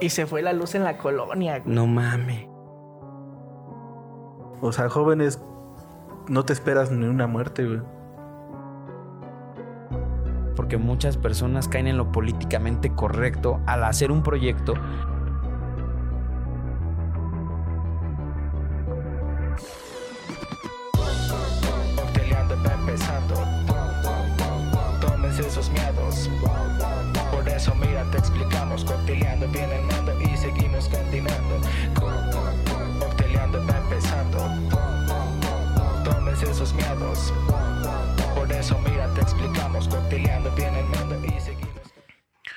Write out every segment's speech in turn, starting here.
y se fue la luz en la colonia. güey. No mames. O sea, jóvenes, no te esperas ni una muerte, güey. Porque muchas personas caen en lo políticamente correcto al hacer un proyecto.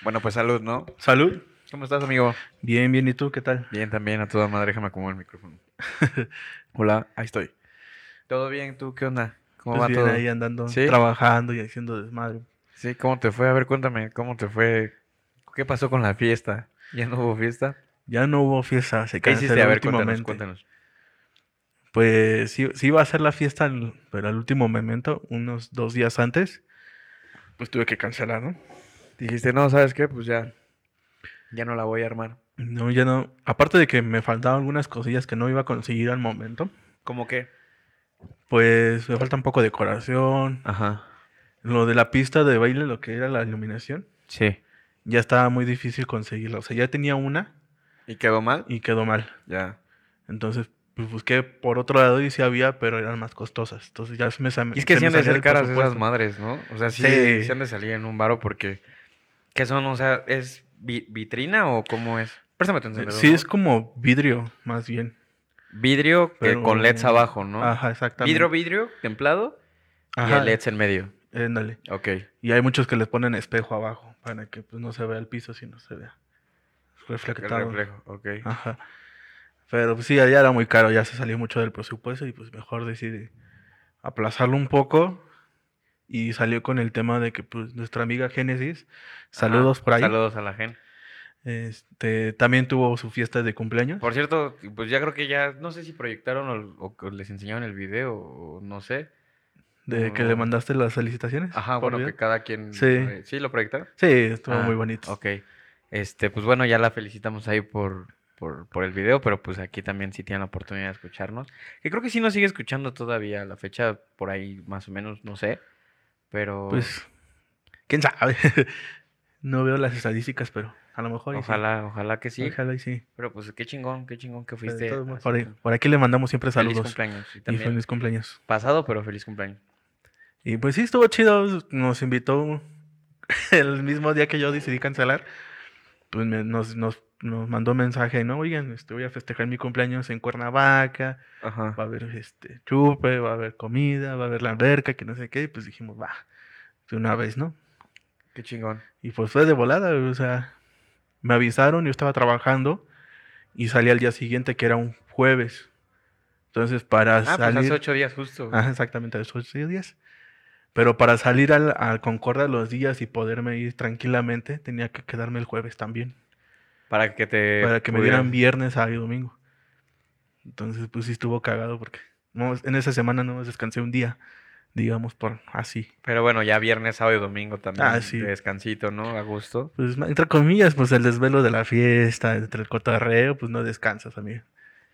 Bueno, pues salud, ¿no? Salud. ¿Cómo estás, amigo? Bien, bien, ¿y tú qué tal? Bien, también, a toda madre, déjame acomodar el micrófono. Hola, ahí estoy. ¿Todo bien? ¿Tú qué onda? ¿Cómo Pues va bien todo? ahí andando, ¿Sí? trabajando y haciendo desmadre. Sí, ¿cómo te fue? A ver, cuéntame, ¿cómo te fue? ¿Qué pasó con la fiesta? ¿Ya no hubo fiesta? Ya no hubo fiesta, se ¿Qué canceló hiciste? A ver, cuéntanos, cuéntanos. Pues sí, sí iba a ser la fiesta, pero al último momento, unos dos días antes, pues tuve que cancelar, ¿no? Dijiste, no, ¿sabes qué? Pues ya, ya no la voy a armar. No, ya no. Aparte de que me faltaban algunas cosillas que no iba a conseguir al momento, ¿Cómo qué? pues me falta un poco de decoración. Ajá. Lo de la pista de baile, lo que era la iluminación, Sí. ya estaba muy difícil conseguirla. O sea, ya tenía una ¿Y quedó mal? y quedó mal. Ya. Entonces, pues busqué por otro lado y sí había, pero eran más costosas. Entonces ya se me, Y es que se sí han de ser caras esas madres, ¿no? O sea, sí, Sí. sí han de salir en un varo porque... ¿Qué son? O sea, ¿es vi- vitrina o cómo es? Préstame tu encendedor, Sí, ¿no? es como vidrio, más bien. Vidrio que con LEDs abajo, ¿no? Ajá, exactamente. Vidrio, vidrio, templado y el LEDs en medio. ándale. Ok. Y hay muchos que les ponen espejo abajo para que pues, no se vea el piso, sino se vea El reflectado. reflejo, ok. Ajá. Pero pues sí, ya era muy caro, ya se salió mucho del presupuesto y pues mejor decidí aplazarlo un poco. Y salió con el tema de que pues nuestra amiga Génesis, saludos Ajá, por ahí, Saludos a la gente. este, también tuvo su fiesta de cumpleaños. Por cierto, pues ya creo que ya, no sé si proyectaron o, les enseñaron el video o no sé. De que le mandaste las felicitaciones. Ajá, bueno, video. que cada quien... Sí. eh, ¿Sí lo proyectaron? Sí, estuvo Ah, muy bonito. Ok. Este, pues bueno, ya la felicitamos ahí por, por, por el video, pero pues aquí también sí tienen la oportunidad de escucharnos. Que creo que sí nos sigue escuchando todavía a la fecha, por ahí más o menos, no sé. Pero Pues, quién sabe. no veo las estadísticas, pero a lo mejor. y sí. ojalá, ojalá que sí. Ojalá y sí. Pero pues qué chingón, qué chingón que fuiste. Por, ahí- como- por aquí le mandamos siempre Feliz saludos. cumpleaños. Y Y también feliz cumpleaños. pasado, pero feliz cumpleaños. Y pues sí, estuvo chido. Nos invitó el mismo día que yo decidí cancelar. Pues me- nos, nos, nos mandó mensaje, ¿no? Oigan, este, voy a festejar mi cumpleaños en Cuernavaca. Ajá. Va a haber este chupe, va a haber comida, va a haber la alberca, que no sé qué. Y pues dijimos, va, de una vez, ¿no? Qué chingón. Y pues fue de volada, o sea, me avisaron, yo estaba trabajando y salí al día siguiente, que era un jueves. Entonces, para Ah, pues salir... hace ocho días justo. Ajá, exactamente, esos ocho días. Pero para salir al, al Concordia los días y poderme ir tranquilamente, tenía que quedarme el jueves también. Para que te... para que me dieran viernes, sábado y domingo. Entonces, pues sí estuvo cagado porque no, en esa semana no descansé un día, digamos, por así. Pero bueno, ya viernes, sábado y domingo también. Ah, sí. de descansito, ¿no? A gusto. Pues entre comillas, pues el desvelo de la fiesta, entre el cotorreo, pues no descansas, amigo.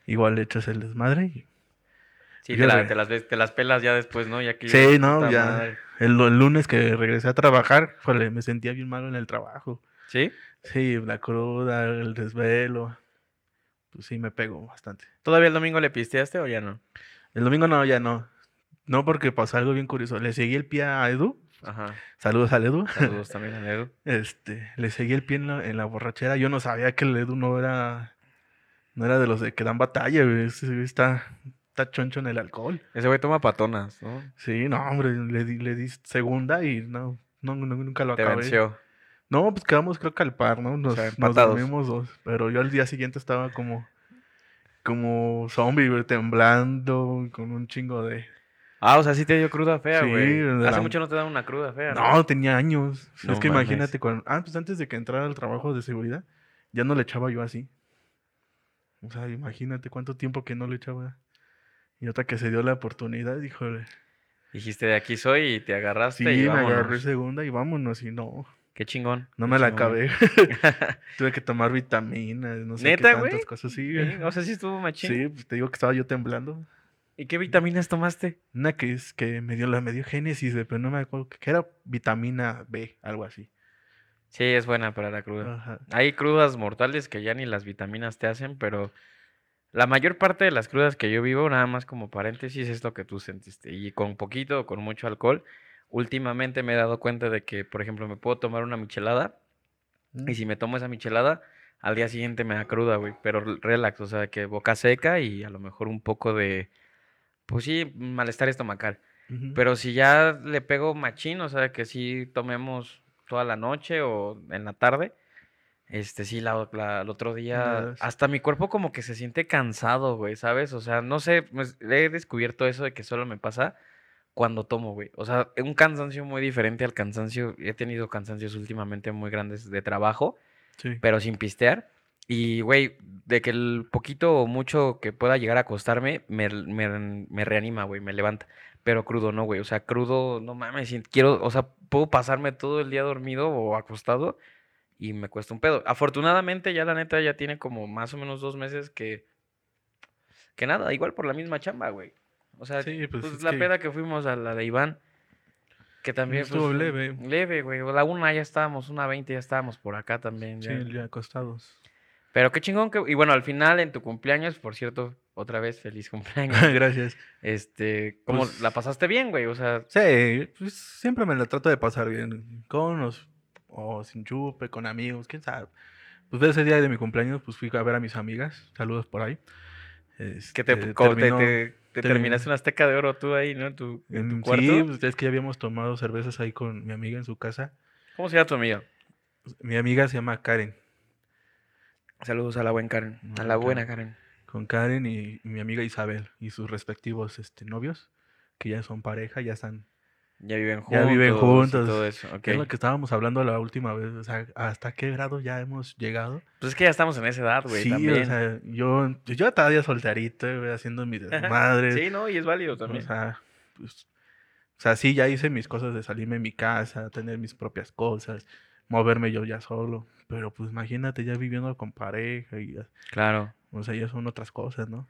Igual le echas el desmadre y... Sí, te, la- re- te las te las pelas ya después, ¿no? Ya que Sí, no, ya. El, el lunes que regresé a trabajar, me sentía bien malo en el trabajo. ¿Sí? Sí, la cruda, el desvelo. Pues sí, me pegó bastante. ¿Todavía el domingo le pisteaste o ya no? El domingo no, ya no. No, porque pasó algo bien curioso. Le seguí el pie a Edu. Ajá. Saludos al Edu. Saludos también a Edu. Este, le seguí el pie en la, en la borrachera. Yo no sabía que el Edu no era. No era de los de que dan batalla, güey. Está, está choncho en el alcohol. Ese güey toma patonas, ¿no? Sí, no, hombre, le di, le di segunda y no, no, no, nunca lo Te acabé. venció. No, pues quedamos creo que al par, ¿no? Nos, sea, nos dormimos dos. Pero yo al día siguiente estaba como. Como zombie, temblando, con un chingo de. Ah, o sea, sí te dio cruda fea, Sí, güey. de Hace la- mucho no te dan una cruda fea, No, tenía años. No es que mames. imagínate cuando. Ah, pues antes de que entrara al trabajo de seguridad, ya no le echaba yo así. O sea, imagínate cuánto tiempo que no le echaba. Y otra que se dio la oportunidad, híjole. Dijiste, de aquí soy y te agarraste Sí, y me agarré segunda y vámonos. Y no. Qué chingón. No qué me la chingón, acabé. Tuve que tomar vitaminas, no sé ¿Neta, qué tantas cosas. Sí, Sí, güey. O sea, sí estuvo machín. Sí, pues te digo que estaba yo temblando. ¿Y qué vitaminas tomaste? Una que es que me dio la me dio Génesis, pero no me acuerdo que era vitamina B, algo así. Sí, es buena para la cruda. Ajá. Hay crudas mortales que ya ni las vitaminas te hacen, pero la mayor parte de las crudas que yo vivo, nada más como paréntesis, es lo que tú sentiste. Y con poquito o con mucho alcohol, últimamente me he dado cuenta de que, por ejemplo, me puedo tomar una michelada y si me tomo esa michelada, al día siguiente me da cruda, güey. Pero re- relax, o sea, que boca seca y a lo mejor un poco de, pues sí, malestar estomacal. Pero si ya le pego machín, o sea, que sí tomemos toda la noche o en la tarde, este sí, la, la- el otro día, hasta mi cuerpo como que se siente cansado, güey, ¿sabes? O sea, no sé, pues, he descubierto eso de que solo me pasa cuando tomo, güey. O sea, un cansancio muy diferente al cansancio, he tenido cansancios últimamente muy grandes de trabajo, Sí. pero sin pistear. Y, güey, de que el poquito o mucho que pueda llegar a acostarme, me, me, me reanima, güey, me levanta. Pero crudo no, güey. O sea, crudo, no mames, quiero, o sea, puedo pasarme todo el día dormido o acostado y me cuesta un pedo. Afortunadamente, ya la neta ya tiene como más o menos dos meses que, que nada, igual por la misma chamba, güey. O sea, Sí, pues, pues, es la que- peda que fuimos a la de Iván, que también Estuvo pues, leve. Leve, güey. La una ya estábamos, una veinte ya estábamos por acá también. Sí, ya. acostados. Pero qué chingón que... Y bueno, al final en tu cumpleaños, por cierto, otra vez feliz cumpleaños. Gracias. este, ¿cómo Pues- la pasaste bien, güey? O sea, Sí, pues siempre me la trato de pasar bien. Con los, o sin chupe, con amigos, quién sabe. Pues ese día de mi cumpleaños, pues fui a ver a mis amigas. Saludos por ahí. Que te, Este, te- terminó- te- terminaste una azteca de oro tú ahí, ¿no? En tu, en tu en- cuarto. Sí, pues es que ya habíamos tomado cervezas ahí con mi amiga en su casa. ¿Cómo se llama tu amiga? Mi amiga se llama Karen. Saludos a la buena Karen. A la buena Karen. Con Karen y, y mi amiga Isabel y sus respectivos este, novios, que ya son pareja, ya están. Ya viven juntos. Ya viven juntos. todo eso. Es lo que estábamos hablando la última vez. O sea, ¿hasta qué grado ya hemos llegado? Pues es que ya estamos en esa edad, güey, sí, también. o sea, yo, yo todavía solterito, güey, haciendo mis desmadres. sí, ¿no? Y es válido O también. sea, pues, o sea, sí, ya hice mis cosas de salirme de mi casa, tener mis propias cosas, moverme yo ya solo. Pero pues imagínate ya viviendo con pareja y ya, Claro. o sea, ya son otras cosas, ¿no?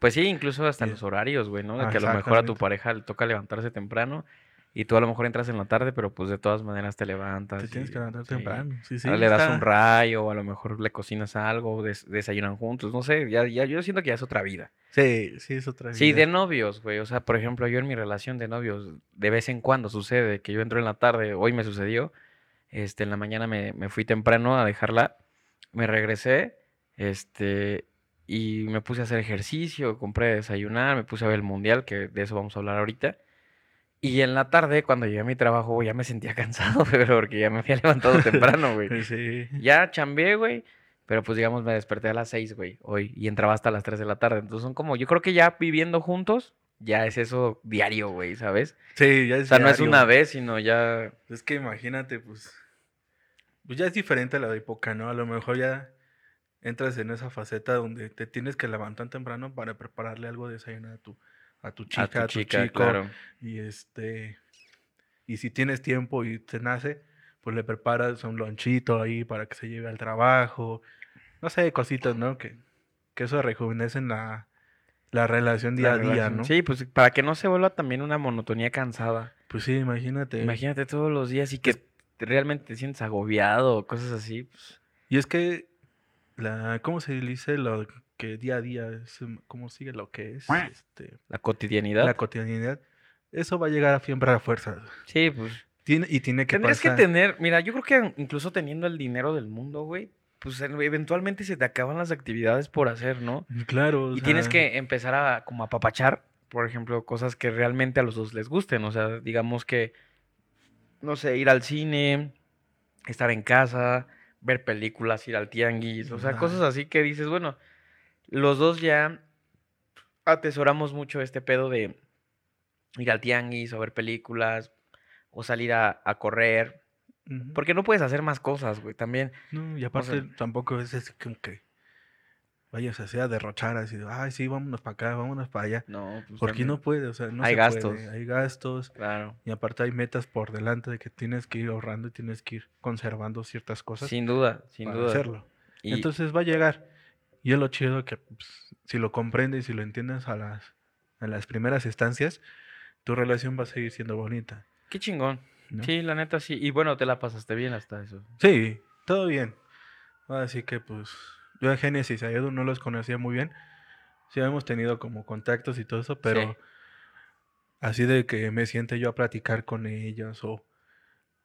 Pues sí, incluso hasta Sí. los horarios, güey, ¿no? De Ah, que a lo mejor a tu pareja le toca levantarse temprano y tú a lo mejor entras en la tarde, pero pues de todas maneras te levantas. Te tienes y- que levantar sí. temprano. Sí, sí, Ah, le das está- un rayo, o a lo mejor le cocinas algo, des- desayunan juntos, no sé, ya, ya yo siento que ya es otra vida. Sí, sí, es otra Sí, vida. de novios, güey, o sea, por ejemplo, yo en mi relación de novios, de vez en cuando sucede que yo entro en la tarde, hoy me sucedió, este, en la mañana me, me fui temprano a dejarla, me regresé, este, y me puse a hacer ejercicio, compré a desayunar, me puse a ver el mundial, que de eso vamos a hablar ahorita. Y en la tarde, cuando llegué a mi trabajo, güey, ya me sentía cansado, pero porque ya me había levantado temprano, güey. Sí. Ya chambeé, güey. Pero pues digamos, me desperté a las 6, güey, hoy. Y entraba hasta las 3 de la tarde. Entonces son como, yo creo que ya viviendo juntos, ya es eso diario, güey, ¿sabes? Sí, ya es O sea, no es una vez, sino ya... Es que imagínate, pues. Pues ya es diferente a la época, ¿no? A lo mejor ya entras en esa faceta donde te tienes que levantar temprano para prepararle algo de desayunar a tu, a tu chica, a a tu chica, chico. claro. Y este. Y si tienes tiempo y te nace, pues le preparas un lonchito ahí para que se lleve al trabajo. No sé, cositas, ¿no? Que, que eso rejuvenece la, la relación día La a día, relación. ¿no? Sí, pues para que no se vuelva también una monotonía cansada. Pues sí, imagínate. Imagínate todos los días y que te- realmente te sientes agobiado o cosas así. pues, Y es que la, ¿cómo se dice lo que día a día es, mm, cómo sigue lo que es este, la cotidianidad. la cotidianidad? Eso va a llegar siempre a fuerza. Sí, pues... Tiene, y tiene que Tendrías que pasar. tener, mira, yo creo que incluso teniendo el dinero del mundo, güey, pues en- eventualmente se te acaban las actividades por hacer, ¿no? Claro. o Y tienes que empezar a como a apapachar, por ejemplo, cosas que realmente a los dos les gusten. O sea, digamos que, no sé, ir al cine, estar en casa, ver películas, ir al tianguis, o sea, Ajá. cosas así que dices, bueno, los dos ya atesoramos mucho este pedo de ir al tianguis o ver películas o salir a, a correr, porque no puedes hacer más cosas, güey, también. No, y aparte tampoco es así como que vayas así a derrochar, así, ay, sí, vámonos para acá, vámonos para allá. No, pues Porque también. no puede, o sea, no Hay se gastos. puede, Hay gastos. Claro. Y aparte hay metas por delante de que tienes que ir ahorrando y tienes que ir conservando ciertas cosas Sin duda, sin para duda. hacerlo. Y- Entonces va a llegar. Y es lo chido que pues, si lo comprendes y si lo entiendes a las, a las primeras instancias, tu relación va a seguir siendo bonita. Qué chingón. ¿no? Sí, la neta sí. Y bueno, te la pasaste bien hasta eso. Sí, todo bien. Así que pues yo a Génesis a Edu no los conocía muy bien. Sí hemos tenido como contactos y todo eso, pero Sí. así de que me siente yo a platicar con ellos o,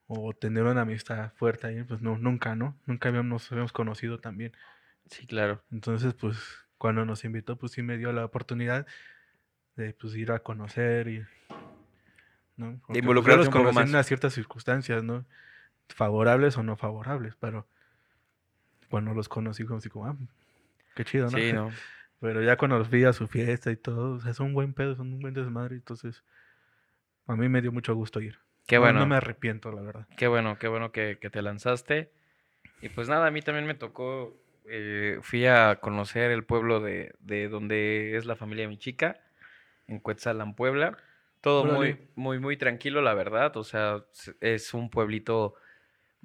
o tener una amistad fuerte ahí, pues no, nunca, ¿no? Nunca habíamos, habíamos conocido también. Sí, claro. Entonces, pues cuando nos invitó, pues sí me dio la oportunidad de pues ir a conocer y... ¿no? Porque, pues, conocí más. en unas ciertas circunstancias, ¿no? Favorables o no favorables, pero cuando los conocí, como así como, ah, qué chido, ¿no? Sí, no. Pero ya cuando los vi a su fiesta y todo, o sea, es un buen pedo, son un buen desmadre, entonces a mí me dio mucho gusto ir. Qué No- bueno. No me arrepiento, la verdad. Qué bueno, qué bueno que, que te lanzaste. Y pues nada, a mí también me tocó, eh, fui a conocer el pueblo de, de donde es la familia de mi chica, en Cuetzalan, Puebla. Todo muy, muy, muy tranquilo, la verdad. O sea, es un pueblito,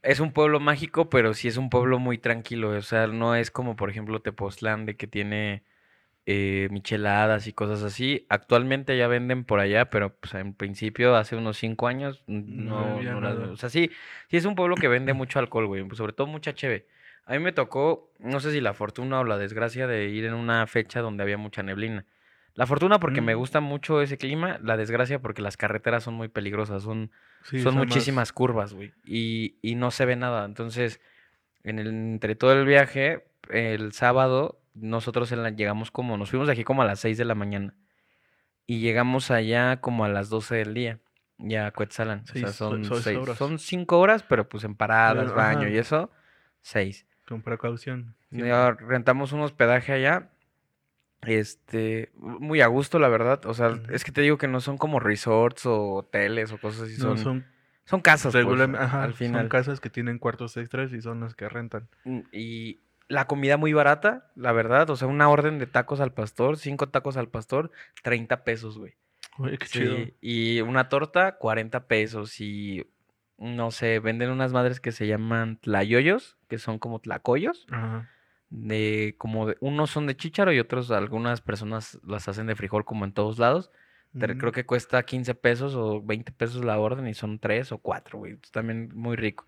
es un pueblo mágico, pero sí es un pueblo muy tranquilo. O sea, no es como, por ejemplo, Tepoztlán, de que tiene eh, micheladas y cosas así. Actualmente ya venden por allá, pero pues en principio, hace unos cinco años, No no, no las- nada. o sea, sí, sí es un pueblo que vende mucho alcohol, güey, sobre todo mucha cheve. A mí me tocó, no sé si la fortuna o la desgracia de ir en una fecha donde había mucha neblina. La fortuna porque me Mm. gusta mucho ese clima, la desgracia porque las carreteras son muy peligrosas, son, Sí, son más- muchísimas curvas, güey, y, y no se ve nada. Entonces, en el, entre todo el viaje, el sábado, nosotros en la- llegamos como, nos fuimos de aquí como a las 6 de la mañana y llegamos allá como a las 12 del día, ya a Cuetzalan. O sea, son, seis seis- horas. son cinco horas, pero pues en paradas, Pero, baño ajá. y eso, seis. Con precaución. rentamos un hospedaje allá. Este, muy a gusto, la verdad. O sea, es que te digo que no son como resorts o hoteles o cosas así. No, son, son, son casas, pues, regularmente- ajá, al son final. casas que tienen cuartos extras y son las que rentan. Mm, Y la comida muy barata, la verdad. O sea, una orden de tacos al pastor, cinco tacos al pastor, 30 pesos, güey. Oye, qué Sí, chido. y una torta, 40 pesos. Y no sé, venden unas madres que se llaman tlayoyos, que son como tlacoyos. Ajá. De como de, unos son de chícharo y otros algunas personas las hacen de frijol como en todos lados. Te- Mm. Creo que cuesta 15 pesos o 20 pesos la orden y son 3 o 4, güey. También muy rico.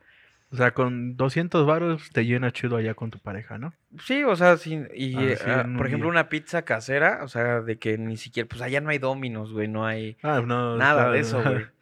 O sea, con 200 varos te llena chido allá con tu pareja, ¿no? Sí, o sea, sí, y Ah, eh, sí, ah, por ejemplo, día. una pizza casera, o sea, de que ni siquiera, pues allá no hay dominos, güey, no hay Ah, no. nada claro. de eso, güey.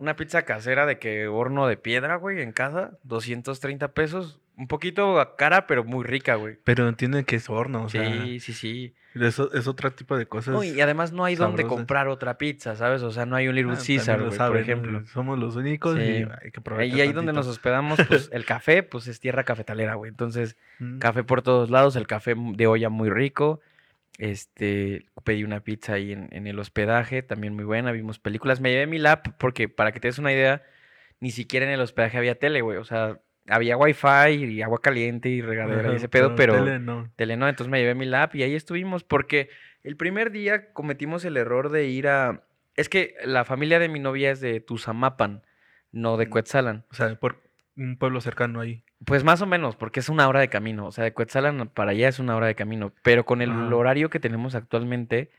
Una pizza casera de que horno de piedra, güey, en casa, 230 pesos, un poquito cara, pero muy rica, güey. Pero entienden que es horno, o sea, Sí, sí, sí. eso es otro tipo de cosas. No, y además no hay sabrosas. comprar otra pizza, ¿sabes? O sea, no hay un Little Ah, Caesar, por saben, ¿no? ejemplo. Somos los únicos y hay que aprovechar Y ahí donde nos hospedamos, pues el café, pues es tierra cafetalera, güey. Entonces, Mm. café por todos lados, el café de olla muy rico. Este, pedí una pizza ahí en, en el hospedaje, también muy buena, vimos películas. Me llevé mi lap porque, para que te des una idea, ni siquiera en el hospedaje había tele, güey. O sea, había wifi y agua caliente y regadera y ese pedo, pero... tele no. Tele no, entonces me llevé mi lap y ahí estuvimos porque el primer día cometimos el error de ir a... Es que la familia de mi novia es de Tuzamapan, no de Mm. Cuetzalan. O sea, por un pueblo cercano ahí. Pues más o menos, porque es una hora de camino. O sea, de Cuetzalan para allá es una hora de camino. Pero con el horario que tenemos actualmente,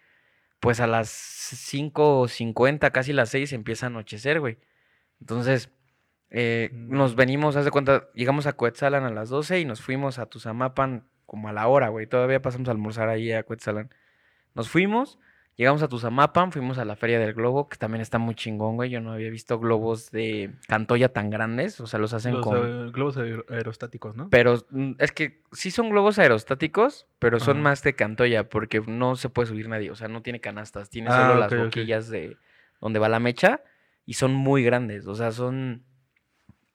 pues a las 5.50, casi las 6, empieza a anochecer, güey. Entonces, eh, nos Mm. venimos, haz de cuenta, llegamos a Cuetzalan a las 12 y nos fuimos a Tuzamapan como a la hora, güey. Todavía pasamos a almorzar ahí a Cuetzalan. Nos fuimos, llegamos a Tuzamapan, fuimos a la Feria del Globo, que también está muy chingón, güey. Yo no había visto globos de Cantoya tan grandes, o sea, los hacen Los con... globos aer- aerostáticos, ¿no? Pero mm, es que sí son globos aerostáticos, pero son Ajá. más de Cantoya porque no se puede subir nadie. O sea, no tiene canastas, tiene Ah, solo las boquillas de donde va la mecha y son muy grandes. O sea, son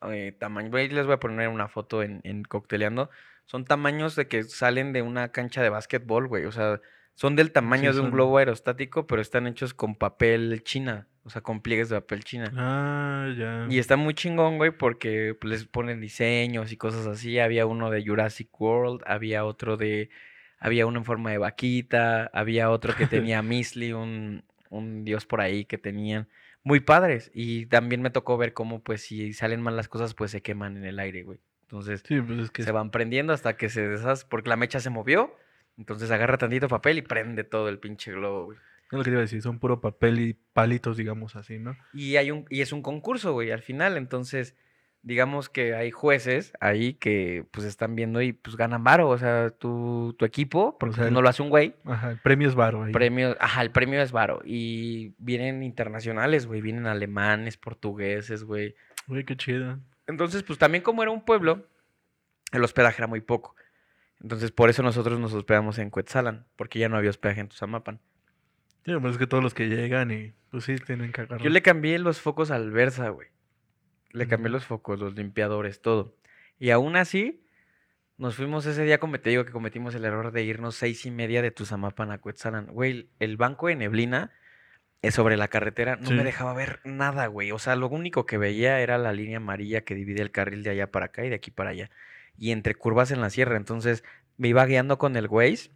eh, tamaño. Les voy a poner una foto en, en Cocteleando. Son tamaños de que salen de una cancha de básquetbol, güey. O sea, son del tamaño de un son- globo aerostático, pero están hechos con papel china. O sea, con pliegues de papel china. Ah, ya. Y está muy chingón, güey, porque pues, les ponen diseños y cosas así. Había uno de Jurassic World, había otro de había uno en forma de vaquita, había otro que tenía Misli, un, un dios por ahí que tenían muy padres. Y también me tocó ver cómo, pues, si salen mal las cosas, pues se queman en el aire, güey. Entonces, Sí, pues es que se van prendiendo hasta que se deshace, porque la mecha se movió. Entonces agarra tantito papel y prende todo el pinche globo, güey. es lo que te iba a decir, son puro papel y palitos, digamos así, ¿no? Y hay un, y es un concurso, güey, al final. Entonces, digamos que hay jueces ahí que pues están viendo y pues ganan varo. O sea, tu, tu equipo, porque sea, no lo hace un güey. Ajá, el premio es varo ahí. Premio, ajá, el premio es varo. Y vienen internacionales, güey. Vienen alemanes, portugueses, güey. Güey, qué chido. Entonces, pues también como era un pueblo, el hospedaje era muy poco. Entonces, por eso nosotros nos hospedamos en Cuetzalan, porque ya no había hospedaje en Tuzamapan. Sí, pues es que todos los que llegan y pues sí, tienen que agarrar. Yo le cambié los focos al Versa, güey. Le cambié los focos, los limpiadores, todo. Y aún así, nos fuimos ese día, como te digo, que cometimos el error de irnos seis y media de Tuzamapan a Cuetzalan. Güey, el banco de neblina eh, sobre la carretera no me dejaba ver nada, güey. O sea, lo único que veía era la línea amarilla que divide el carril de allá para acá y de aquí para allá. Y entre curvas en la sierra. Entonces, me iba guiando con el Waze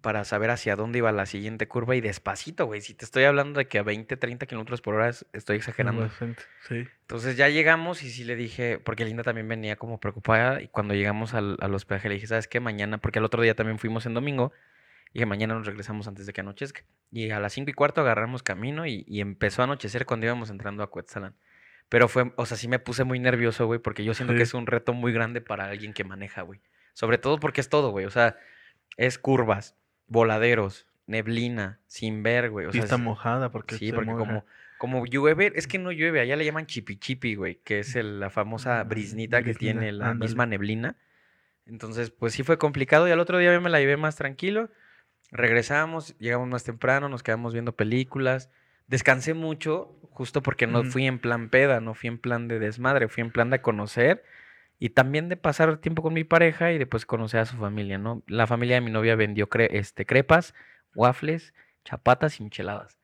para saber hacia dónde iba la siguiente curva y despacito, güey. Si te estoy hablando de que a 20, 30 kilómetros por hora es- estoy exagerando. Sí. Entonces ya llegamos y sí le dije, porque Linda también venía como preocupada y cuando llegamos al, al hospedaje le dije, ¿sabes qué? Mañana, porque el otro día también fuimos en domingo, y dije, mañana nos regresamos antes de que anochezca. Y a las cinco y cuarto agarramos camino y, y empezó a anochecer cuando íbamos entrando a Cuetzalan. Pero fue, o sea, sí me puse muy nervioso, güey, porque yo siento que es un reto muy grande para alguien que maneja, güey. Sobre todo porque es todo, güey. O sea, es curvas, voladeros, neblina, sin ver, güey. O sea, Pista es- mojada porque Sí, se porque moja. como, como llueve, es que no llueve, allá le llaman chipi chipi, güey, que es el- la famosa Ah, brisnita que tiene la ándale. misma neblina. Entonces, pues sí fue complicado y al otro día yo me la llevé más tranquilo. Regresamos, llegamos más temprano, nos quedamos viendo películas. Descansé mucho, justo porque no fui en plan peda, no fui en plan de desmadre, fui en plan de conocer y también de pasar tiempo con mi pareja y después conocer a su familia, ¿no? La familia de mi novia vendió cre- este, crepas, waffles, chapatas y micheladas.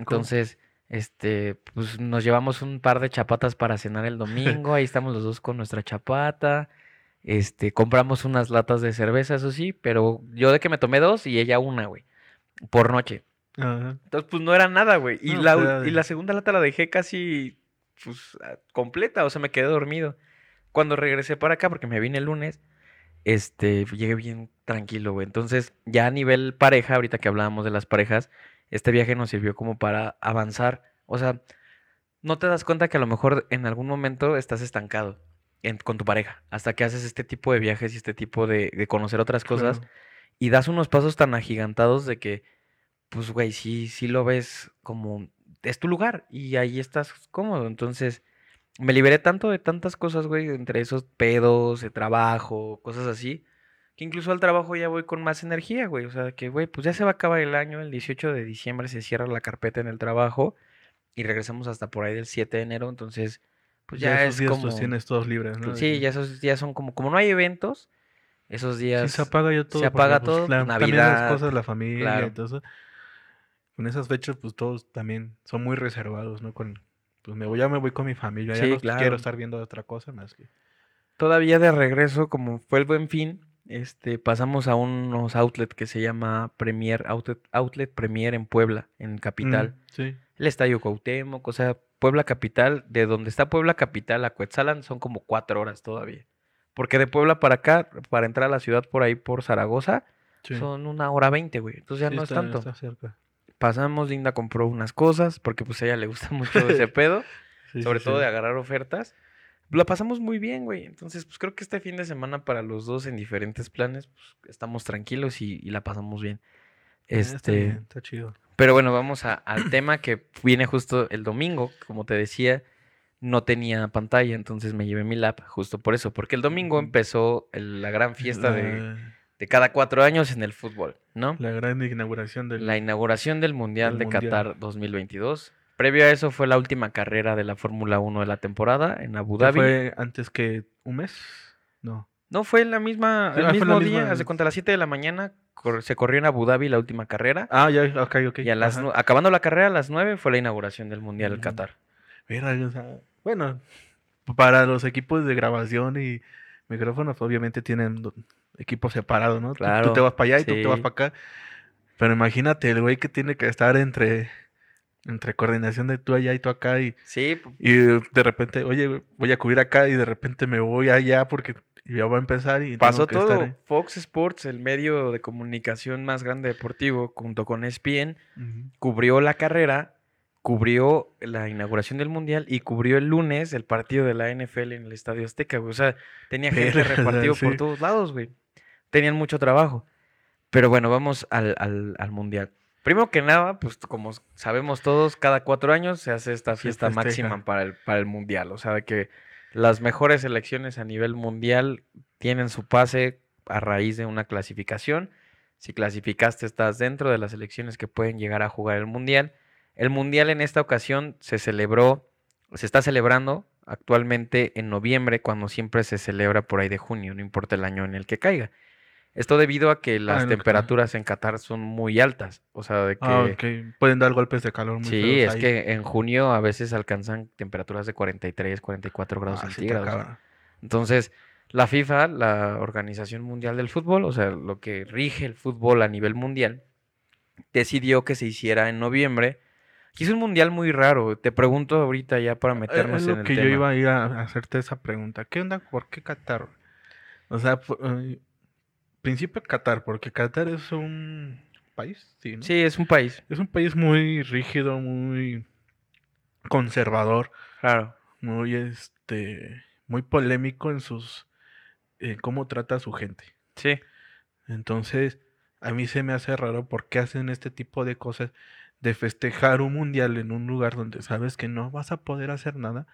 Entonces, este, pues nos llevamos un par de chapatas para cenar el domingo. Ahí estamos los dos con nuestra chapata. Este, compramos unas latas de cerveza, eso sí, pero yo de que me tomé dos y ella una, güey, por noche. Ajá. Entonces, pues no era nada, güey. Y, No, la, pues, y la segunda lata la dejé casi, pues, a- completa, o sea, me quedé dormido. Cuando regresé para acá, porque me vine el lunes, este, llegué bien tranquilo, güey. Entonces, ya a nivel pareja, ahorita que hablábamos de las parejas, este viaje nos sirvió como para avanzar. O sea, no te das cuenta que a lo mejor en algún momento estás estancado en- con tu pareja, hasta que haces este tipo de viajes y este tipo de, de conocer otras cosas Claro. y das unos pasos tan agigantados de que, pues, güey, sí, sí lo ves como es tu lugar y ahí estás cómodo. Entonces, me liberé tanto de tantas cosas, güey, entre esos pedos, de trabajo, cosas así, que incluso al trabajo ya voy con más energía, güey. O sea, que, güey, pues ya se va a acabar el año, el 18 de diciembre se cierra la carpeta en el trabajo y regresamos hasta por ahí del 7 de enero, entonces, pues ya, esos es días como... los tienes todos libres, ¿no? Sí, ya esos días son como, como no hay eventos, esos Sí, días... se apaga ya todo. se porque, apaga pues, todo, la- también Navidad, las cosas, la familia claro. y todo eso. Con esas fechas, pues todos también son muy reservados, ¿no? Con, pues me voy, ya me voy con mi familia, ya no claro. quiero estar viendo otra cosa más que. Todavía de regreso, como fue el buen fin, este, pasamos a unos outlet que se llama Premier, Outlet, Outlet Premier en Puebla, en Capital. Mm, sí. El Estadio Cuauhtémoc, o sea, Puebla Capital, de donde está Puebla Capital a Cuetzalan son como cuatro horas todavía. Porque de Puebla para acá, para entrar a la ciudad por ahí por Zaragoza, sí. son una hora veinte, güey. Entonces ya Sí, no está- es tanto. está cerca. Pasamos, Linda compró unas cosas, porque pues a ella le gusta mucho ese pedo. Sí, sobre sí, todo sí. de agarrar ofertas. La pasamos muy bien, güey. Entonces, pues creo que este fin de semana para los dos en diferentes planes, pues estamos tranquilos y, y la pasamos bien. Está Este, bien, está chido. pero bueno, vamos a- al tema que viene justo el domingo, como te decía, no tenía pantalla, entonces me llevé mi lap justo por eso, porque el domingo empezó el- la gran fiesta de, de cada cuatro años en el fútbol, ¿no? La gran inauguración del. La inauguración del Mundial del de Mundial. Qatar 2022. Previo a eso fue la última carrera de la Fórmula 1 de la temporada en Abu ¿Qué Dhabi. ¿Fue antes que un mes? No. No, fue la misma, Sí, el ah, la mismo día, misma- hace cuenta a las 7 de la mañana, cor- se corrió en Abu Dhabi la última carrera. Ah, ya, ok, ok. y a las, acabando la carrera a las 9 fue la inauguración del Mundial en Ujú. Qatar. Mira, o sea, bueno, para los equipos de grabación y micrófonos, obviamente tienen do- equipos separados, ¿no? Tú- Tú, Claro, te vas para allá y tú te vas sí. para acá. Pero imagínate el güey que tiene que estar entre, entre coordinación de tú allá y tú acá y, Sí, y de repente, oye, voy a cubrir acá y de repente me voy allá porque ya va a empezar y pasó tengo que estar todo. Fox Sports, el medio de comunicación más grande deportivo, junto con ESPN, ahí. Ujú. cubrió la carrera, cubrió la inauguración del Mundial y cubrió el lunes el partido de la NFL en el Estadio Azteca, güey. O sea, tenía gente repartido por todos lados, güey. Tenían mucho trabajo. Pero bueno, vamos al, al- al Mundial. Primero que nada, pues como sabemos todos, cada cuatro años se hace esta fiesta máxima para el, para el Mundial. O sea, que las mejores selecciones a nivel mundial tienen su pase a raíz de una clasificación. Si clasificaste, estás dentro de las selecciones que pueden llegar a jugar el Mundial. El Mundial en esta ocasión se celebró, se está celebrando actualmente en noviembre, cuando siempre se celebra por ahí de junio, no importa el año en el que caiga. Esto debido a que las que- temperaturas en Qatar son muy altas. O sea, de que... Ah, ok. Pueden dar golpes de calor muy Sí, es ahí. que en junio a veces alcanzan temperaturas de 43, 44 grados Ah, centígrados. Entonces, la FIFA, la Organización Mundial del Fútbol, o sea, lo que rige el fútbol a nivel mundial, decidió que se hiciera en noviembre. Y es un mundial muy raro. Te pregunto ahorita ya para Eh, meternos Es en lo el que tema. yo iba a ir a hacerte esa pregunta. ¿Qué onda? ¿Por qué Qatar? O sea, eh, principio Qatar, porque Qatar es un país, sí, ¿no? Sí, es un país. Es un país muy rígido, muy conservador, Claro. muy este, muy polémico en sus, en cómo trata a su gente. Sí. Entonces, a mí se me hace raro por qué hacen este tipo de cosas de festejar un mundial en un lugar donde sabes que no vas a poder hacer nada.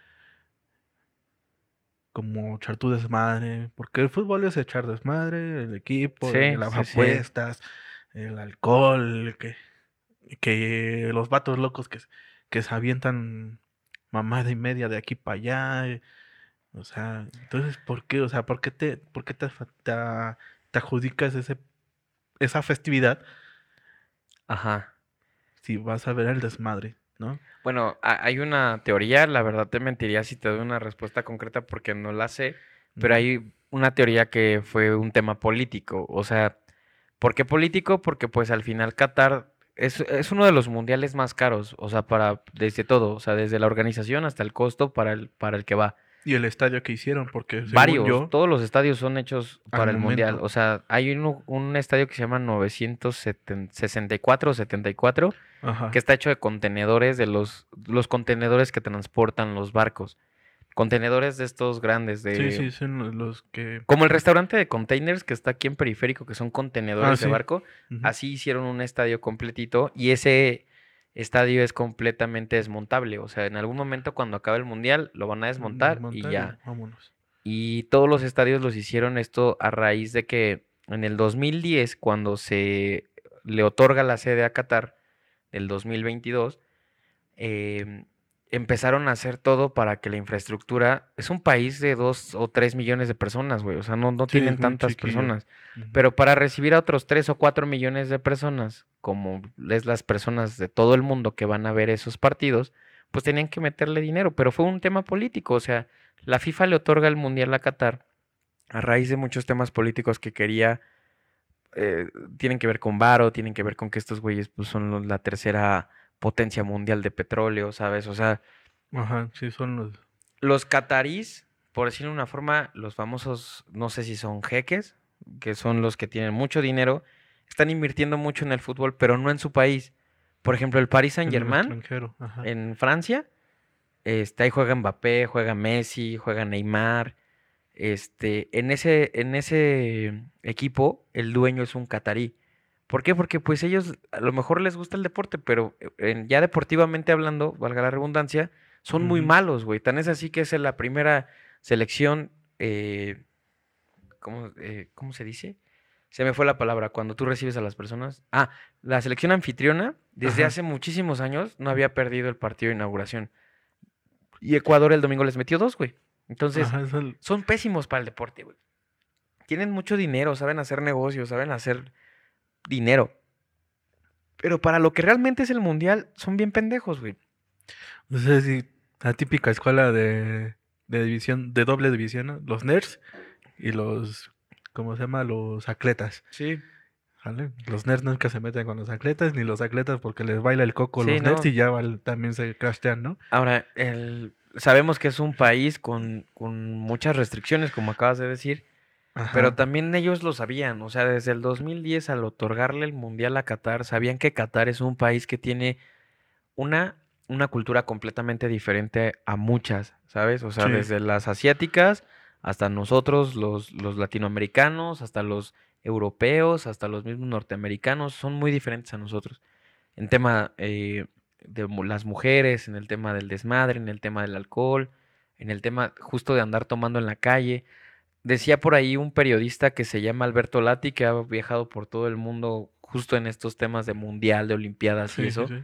Como echar tu desmadre, porque el fútbol es echar desmadre, el equipo, Sí, las sí, sí. apuestas, el alcohol, que, que los vatos locos que, que se avientan mamada y media de aquí para allá. eh, O sea, entonces, ¿por qué? O sea, ¿por qué te, por qué te, te, te adjudicas ese, esa festividad Ajá. Si vas a ver el desmadre, ¿no? Bueno, ha- hay una teoría, la verdad te mentiría si te doy una respuesta concreta porque no la sé, pero hay una teoría que fue un tema político. O sea, ¿por qué político? Porque pues al final Qatar es, es uno de los mundiales más caros, o sea, para desde todo, o sea, desde la organización hasta el costo para el, para el que va. Y el estadio que hicieron, porque según Varios, yo, todos los estadios son hechos para el mundial. O sea, hay uno- un estadio que se llama 964 o 74 ajá, que está hecho de contenedores, de los, los contenedores que transportan los barcos. Contenedores de estos grandes, de... sí, sí, son los- que... Como el restaurante de containers que está aquí en Periférico, que son contenedores Ah, de sí. barco. Así hicieron un estadio completito y ese estadio es completamente desmontable. O sea, en algún momento cuando acabe el mundial lo van a desmontar, y ya. Vámonos. Y todos los estadios los hicieron esto a raíz de que en el 2010, cuando se le otorga la sede a Qatar, del 2022, em, empezaron a hacer todo para que la infraestructura... Es un país de dos o tres millones de personas, güey. O sea, no, no Sí, tienen tantas chiquillo. personas. Pero para recibir a otros 3 o 4 millones de personas, como es las personas de todo el mundo que van a ver esos partidos, pues tenían que meterle dinero. Pero fue un tema político. O sea, la FIFA le otorga el Mundial a Qatar a raíz de muchos temas políticos que quería. eh, tienen que ver con Varo, tienen que ver con que estos güeyes pues, son la tercera potencia mundial de petróleo, ¿sabes? O sea, Ajá, sí, son los... los catarís, por decirlo de una forma, los famosos, no sé si son jeques, que son los que tienen mucho dinero, están invirtiendo mucho en el fútbol, pero no en su país. Por ejemplo, el Paris Saint-Germain en Francia, este, ahí juega Mbappé, juega Messi, juega Neymar. Este, en ese, en ese equipo, el dueño es un catarí. ¿Por qué? Porque pues ellos a lo mejor les gusta el deporte, pero eh, en- ya deportivamente hablando, valga la redundancia, son muy malos, güey. Tan es así que es la primera selección, eh, ¿cómo, eh, ¿cómo se dice? Se me fue la palabra, cuando tú recibes a las personas. Ah, la selección anfitriona, desde Ajá. hace muchísimos años, no había perdido el partido de inauguración. Y Ecuador el domingo les metió dos, güey. Entonces, Ajá, es el- son pésimos para el deporte, güey. Tienen mucho dinero, saben hacer negocios, saben hacer dinero. Pero para lo que realmente es el mundial, son bien pendejos, güey. o sea, sí, la típica escuela de, de división, de doble división, ¿no? Los nerds y los ¿cómo se llama? Los atletas. Sí. ¿Vale? Los nerds nunca se meten con los atletas, ni los atletas porque les baila el coco Sí, los nerds no. y ya val- también se crashtean, ¿no? Ahora, el, sabemos que es un país con, con muchas restricciones, como acabas de decir, pero también ellos lo sabían. O sea, desde el 2010 al otorgarle el Mundial a Qatar, sabían que Qatar es un país que tiene una, una cultura completamente diferente a muchas, ¿sabes? O sea, Sí. desde las asiáticas hasta nosotros, los, los latinoamericanos, hasta los europeos, hasta los mismos norteamericanos, son muy diferentes a nosotros. En tema eh, de las mujeres, en el tema del desmadre, en el tema del alcohol, en el tema justo de andar tomando en la calle. Decía por ahí un periodista que se llama Alberto Lati, que ha viajado por todo el mundo justo en estos temas de mundial, de olimpiadas Sí, y eso, sí.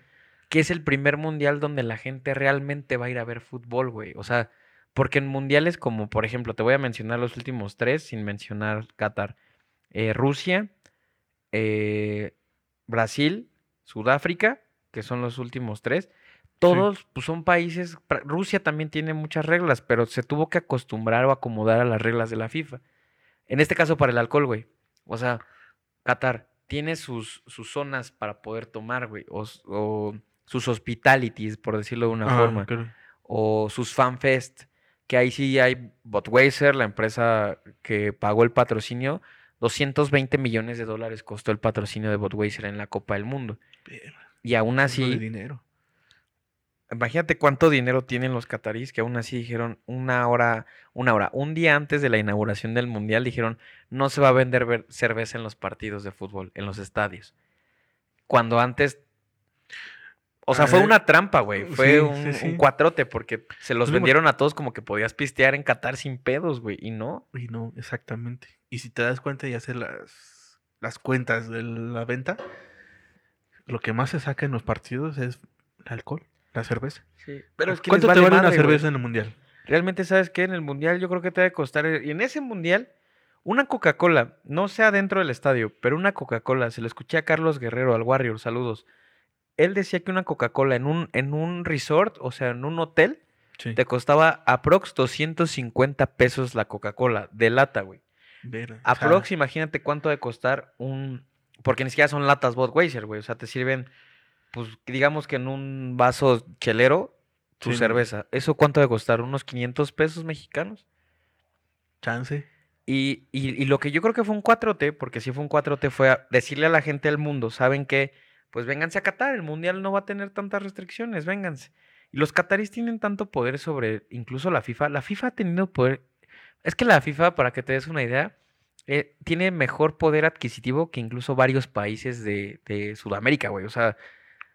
que es el primer mundial donde la gente realmente va a ir a ver fútbol, güey. O sea, porque en mundiales como, por ejemplo, te voy a mencionar los últimos tres sin mencionar Qatar. Eh, Rusia, eh, Brasil, Sudáfrica, que son los últimos tres. Todos pues, son países, Rusia también tiene muchas reglas, pero se tuvo que acostumbrar o acomodar a las reglas de la FIFA. En este caso para el alcohol, güey. O sea, Qatar tiene sus, sus zonas para poder tomar, güey. O, sus hospitalities, por decirlo de una forma. O sus fanfest. Que ahí sí hay Budweiser, la empresa que pagó el patrocinio. 220 millones de dólares costó el patrocinio de Budweiser en la Copa del Mundo. Bien, Y aún así, dinero. Imagínate cuánto dinero tienen los catarís que aún así dijeron una hora, una hora, un día antes de la inauguración del mundial dijeron no se va a vender cerveza en los partidos de fútbol, en los estadios. Cuando antes, o sea, A fue ver, una trampa, güey, fue sí, un, sí, un sí. cuatrote porque se los Pues, vendieron a todos como que podías pistear en Qatar sin pedos, güey, y no. Y no, exactamente. Y si te das cuenta y haces las, las cuentas de la venta, lo que más se saca en los partidos es el alcohol, la cerveza. Pero es que ¿Cuánto te vale una güey. cerveza en el mundial? Realmente, ¿sabes qué? En el mundial yo creo que te debe costar. eh, Y en ese mundial, una Coca-Cola, no sea dentro del estadio, pero una Coca-Cola, se lo escuché a Carlos Guerrero, al Warrior, saludos. Él decía que una Coca-Cola en un, en un resort, o sea, en un hotel, Sí. te costaba aprox 250 pesos la Coca-Cola, de lata, güey. Ver, o sea, Aprox, imagínate cuánto de costar un. Porque ni siquiera son latas Budweiser, güey. O sea, te sirven, pues, digamos que en un vaso chelero, tu Sí, no. cerveza. ¿Eso cuánto de costar? ¿Unos 500 pesos mexicanos? chance. Y, y, y lo que yo creo que fue un 4T, porque si fue un 4T, fue a decirle a la gente del mundo, ¿saben qué? Pues vénganse a Qatar, el mundial no va a tener tantas restricciones, vénganse. Y los catarís tienen tanto poder sobre incluso la FIFA. La FIFA ha tenido poder. Es que la FIFA, para que te des una idea, eh, tiene mejor poder adquisitivo que incluso varios países de, de Sudamérica, güey. O sea,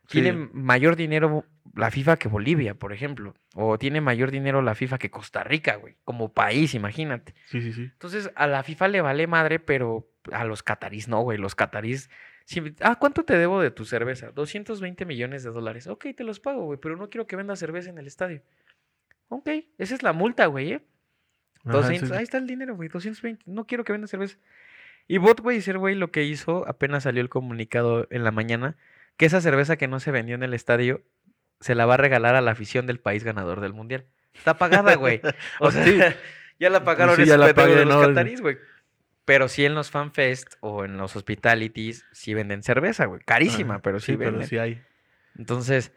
tiene mayor dinero la FIFA que Bolivia, por ejemplo. O tiene mayor dinero la FIFA que Costa Rica, güey. Como país, imagínate. Sí, sí, sí. Entonces, a la FIFA le vale madre, pero a los catarís no, güey. Los catarís. ah, ¿cuánto te debo de tu cerveza? 220 millones de dólares. Ok, te los pago, güey, pero no quiero que vendas cerveza en el estadio. Ok, esa es la multa, güey, ¿eh? Ajá, 200, sí, sí. ahí está el dinero, güey, 220. No quiero que vendas cerveza. Y Budweiser, güey, lo que hizo, apenas salió el comunicado en la mañana, que esa cerveza que no se vendió en el estadio se la va a regalar a la afición del país ganador del mundial. Está pagada, güey. O sea, Sí. ya la pagaron sí, ya la de los ¿no? catarís, güey. Pero sí en los fanfest o en los hospitalities sí venden cerveza, güey. Carísima, Ajá, pero sí, pero venden. sí hay. Entonces,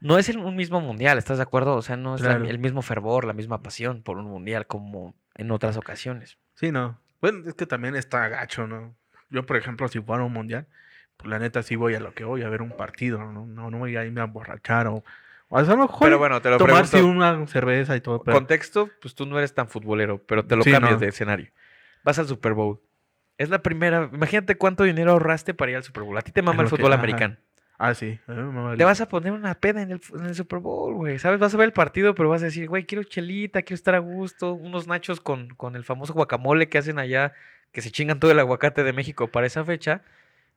no es el- un mismo mundial, ¿estás de acuerdo? O sea, no es la- el mismo fervor, la misma pasión por un mundial como en otras ocasiones. Sí, no. Bueno, es que también está gacho, ¿no? Yo, por ejemplo, si fuera un mundial, pues la neta sí voy a lo que voy, a ver un partido, ¿no? No, no voy a irme a emborrachar o, o a lo mejor Pero bueno, te lo tomarse pregunto. una cerveza y todo, pero Contexto, pues tú no eres tan futbolero, pero te lo Sí, cambias no. de escenario. Vas al Super Bowl. Es la primera. Imagínate cuánto dinero ahorraste para ir al Super Bowl. A ti te mama el que- fútbol ajá. americano. Ah, sí. a mí me vale. Te vas a poner una peda en el, en el Super Bowl, güey. ¿Sabes? Vas a ver el partido, pero vas a decir, güey, quiero chelita, quiero estar a gusto. Unos nachos con, con el famoso guacamole que hacen allá, que se chingan todo el aguacate de México para esa fecha.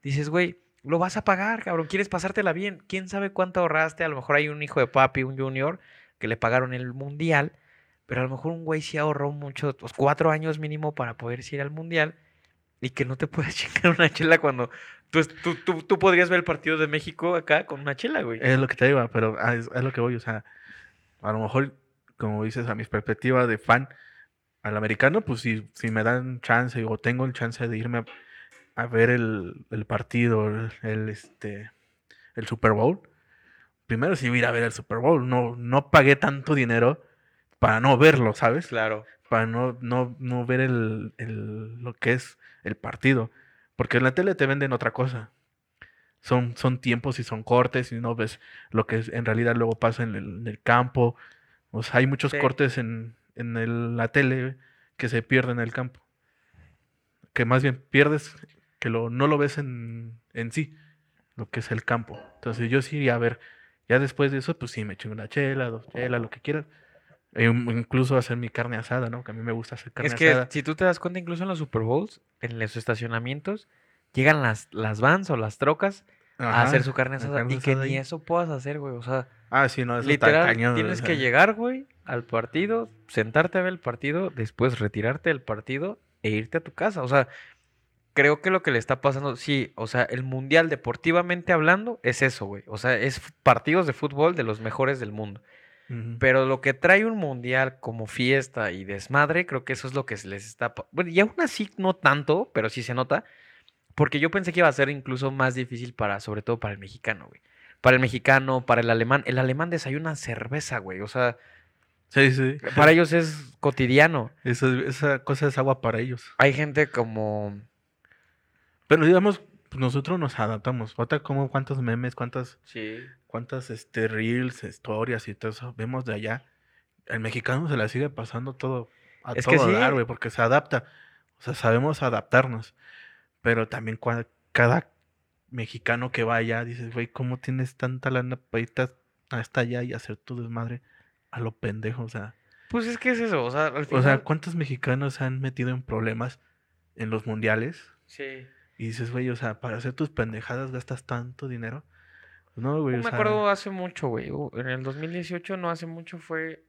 Dices, güey, lo vas a pagar, cabrón. Quieres pasártela bien. ¿Quién sabe cuánto ahorraste? A lo mejor hay un hijo de papi, un junior, que le pagaron el mundial. Pero a lo mejor un güey sí ahorró mucho, pues cuatro años mínimo para poder ir al mundial. Y que no te puedes chingar una chela cuando tú, tú, tú, tú podrías ver el partido de México acá con una chela, güey. Es lo que te digo, pero ah, es, es lo que voy, o sea, a lo mejor, como dices, a mis perspectivas de fan, al americano, pues si, si me dan chance o tengo el chance de irme a, ver el, el partido, el, el, este, el Super Bowl, primero sí voy a ir a ver el Super Bowl. No, no pagué tanto dinero para no verlo, ¿sabes? Claro. Para no, no, no ver el, el- lo que es el partido. Porque en la tele te venden otra cosa. Son, son tiempos y son cortes y no ves lo que es- en realidad luego pasa en el, en el campo. O sea, hay muchos Sí. cortes en, en el- la tele que se pierden en el campo. Que más bien pierdes, que lo, no lo ves en, en sí, lo que es el campo. Entonces yo sí iría a ver. Ya después de eso, pues sí, me echo una chela, dos chelas, lo que quieras. E in- incluso hacer mi carne asada, ¿no? Que a mí me gusta hacer carne Es que asada. si tú te das cuenta, incluso en los Super Bowls, en los estacionamientos, llegan las, las vans o las trocas a Ajá, hacer su carne asada. carne y que asada ni ahí. eso puedas hacer, güey. O sea, Ah, sí, no, literal, cañón, tienes que llegar, güey, al partido, sentarte a ver el partido, después retirarte del partido e irte a tu casa. O sea, creo que lo que le está pasando, sí, o sea, el mundial deportivamente hablando es eso, güey. O sea, es partidos de fútbol de los mejores del mundo. Pero lo que trae un mundial como fiesta y desmadre, creo que eso es lo que se les está... Bueno, y aún así no tanto, pero sí se nota. Porque yo pensé que iba a ser incluso más difícil para, sobre todo para el mexicano, güey. Para el mexicano, para el alemán. El alemán desayuna cerveza, güey. O sea, Sí, sí. para ellos es cotidiano. Eso- esa cosa es agua para ellos. Hay gente como... Pero digamos, pues, nosotros nos adaptamos. Otra como cuántos memes, cuántas, Sí. cuántas este, reels, historias y todo eso vemos de allá. El mexicano se la sigue pasando todo a Es que todo sí. dar, güey, porque se adapta. O sea, sabemos adaptarnos. Pero también cua- cada mexicano que vaya, dices, güey, ¿cómo tienes tanta lana para irte hasta allá y hacer tu desmadre a lo pendejo? O sea, Pues es que es eso, o sea, al o final... sea, ¿cuántos mexicanos se han metido en problemas en los mundiales? sí. Y dices, güey, o sea, para hacer tus pendejadas gastas tanto dinero. No, güey, No me sea, acuerdo hace mucho, güey. En el 2018, no hace mucho, fue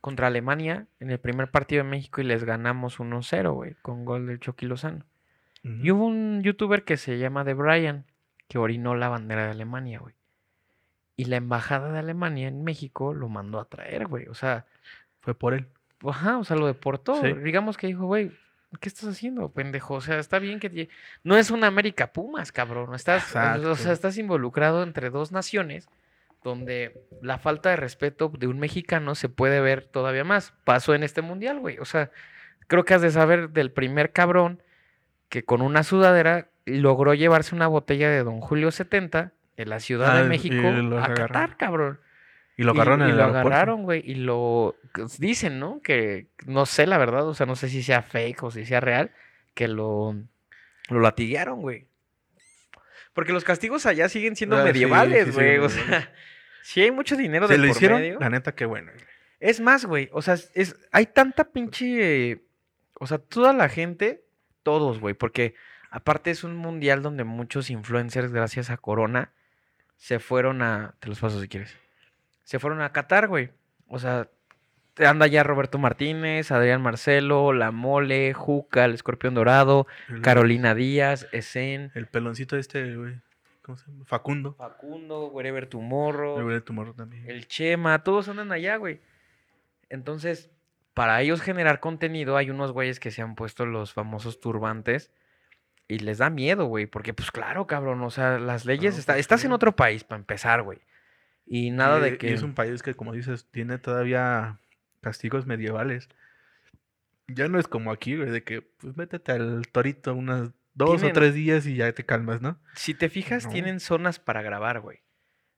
contra Alemania en el primer partido de México y les ganamos 1-0, güey, con gol del Chucky Lozano. Y hubo un youtuber que se llama The Brian que orinó la bandera de Alemania, güey. Y la embajada de Alemania en México lo mandó a traer, güey. O sea, Fue por él. ajá, o sea, lo deportó. Sí. Digamos que dijo, güey, ¿qué estás haciendo, pendejo? O sea, está bien que... No es una América Pumas, cabrón. Estás, o sea, estás involucrado entre dos naciones donde la falta de respeto de un mexicano se puede ver todavía más. Pasó en este mundial, güey. O sea, creo que has de saber del primer cabrón que con una sudadera logró llevarse una botella de Don Julio 70 de la Ciudad Ah, de y México a. Qatar, cabrón. Y lo agarraron y, en y el lo aeropuerto. agarraron, güey, y lo que dicen, ¿no? Que no sé la verdad, o sea, no sé si sea fake o si sea real, que lo lo latiguearon, güey. Porque los castigos allá siguen siendo Ah, sí, medievales, sí, sí, güey. o sea, si hay mucho dinero Se de lo por hicieron, medio. la neta, qué bueno. Es más, güey, o sea, es, hay tanta pinche, o sea, toda la gente, todos, güey, porque aparte es un mundial donde muchos influencers, gracias a Corona, se fueron a, te los paso si quieres, se fueron a Qatar, güey. O sea, anda ya Roberto Martínez, Adrián Marcelo, La Mole, Juca, el Escorpión Dorado, El- Carolina Díaz, Esen, El peloncito este, güey. ¿Cómo se llama? Facundo. Facundo, Wherever Tomorrow. De Tomorrow también. El Chema, todos andan allá, güey. Entonces, para ellos generar contenido, hay unos güeyes que se han puesto los famosos turbantes y les da miedo, güey, porque pues claro, cabrón, o sea, las leyes, Claro, está- pues, estás sí. en otro país para empezar, güey. Y nada Y- de y que... es un país que, como dices, tiene todavía castigos medievales. Ya no es como aquí, güey, de que, pues, métete al torito unas dos Tienen- o tres días y ya te calmas, ¿no? Si te fijas, No. tienen zonas para grabar, güey.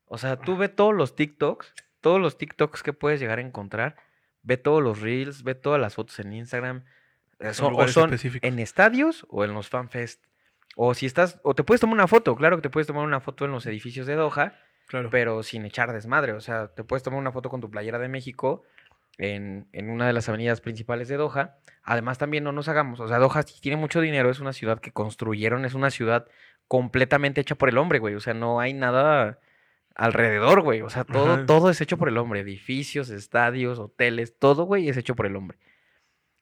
O sea, tú ve todos los TikToks, todos los TikToks que puedes llegar a encontrar, ve todos los Reels, ve todas las fotos en Instagram. eh, Son o son específicos. en estadios o en los fanfest. O si estás, o te puedes tomar una foto, claro que te puedes tomar una foto en los edificios de Doha, Claro. pero sin echar desmadre. O sea, te puedes tomar una foto con tu playera de México en, en una de las avenidas principales de Doha. Además, también no nos hagamos. O sea, Doha tiene mucho dinero, es una ciudad que construyeron, es una ciudad completamente hecha por el hombre, güey. O sea, no hay nada alrededor, güey. O sea, todo, Ajá. todo es hecho por el hombre. Edificios, estadios, hoteles, todo, güey, es hecho por el hombre.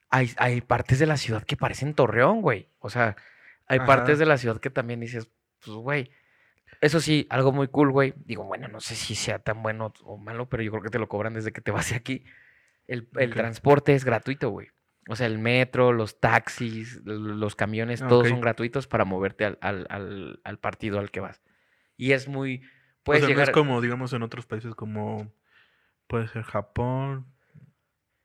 Hay, hay partes de la ciudad que parecen Torreón, güey. O sea, hay Ajá. partes de la ciudad que también dices, pues, güey. Eso sí, algo muy cool, güey. Digo, bueno, no sé si sea tan bueno o malo, pero yo creo que te lo cobran desde que te vas de aquí. El, el transporte es gratuito, güey. O sea, el metro, los taxis, los camiones, todos son gratuitos para moverte al, al- al- al partido al que vas. Y es muy... O Puedes sea, no llegar... es como, digamos, en otros países como puede ser Japón.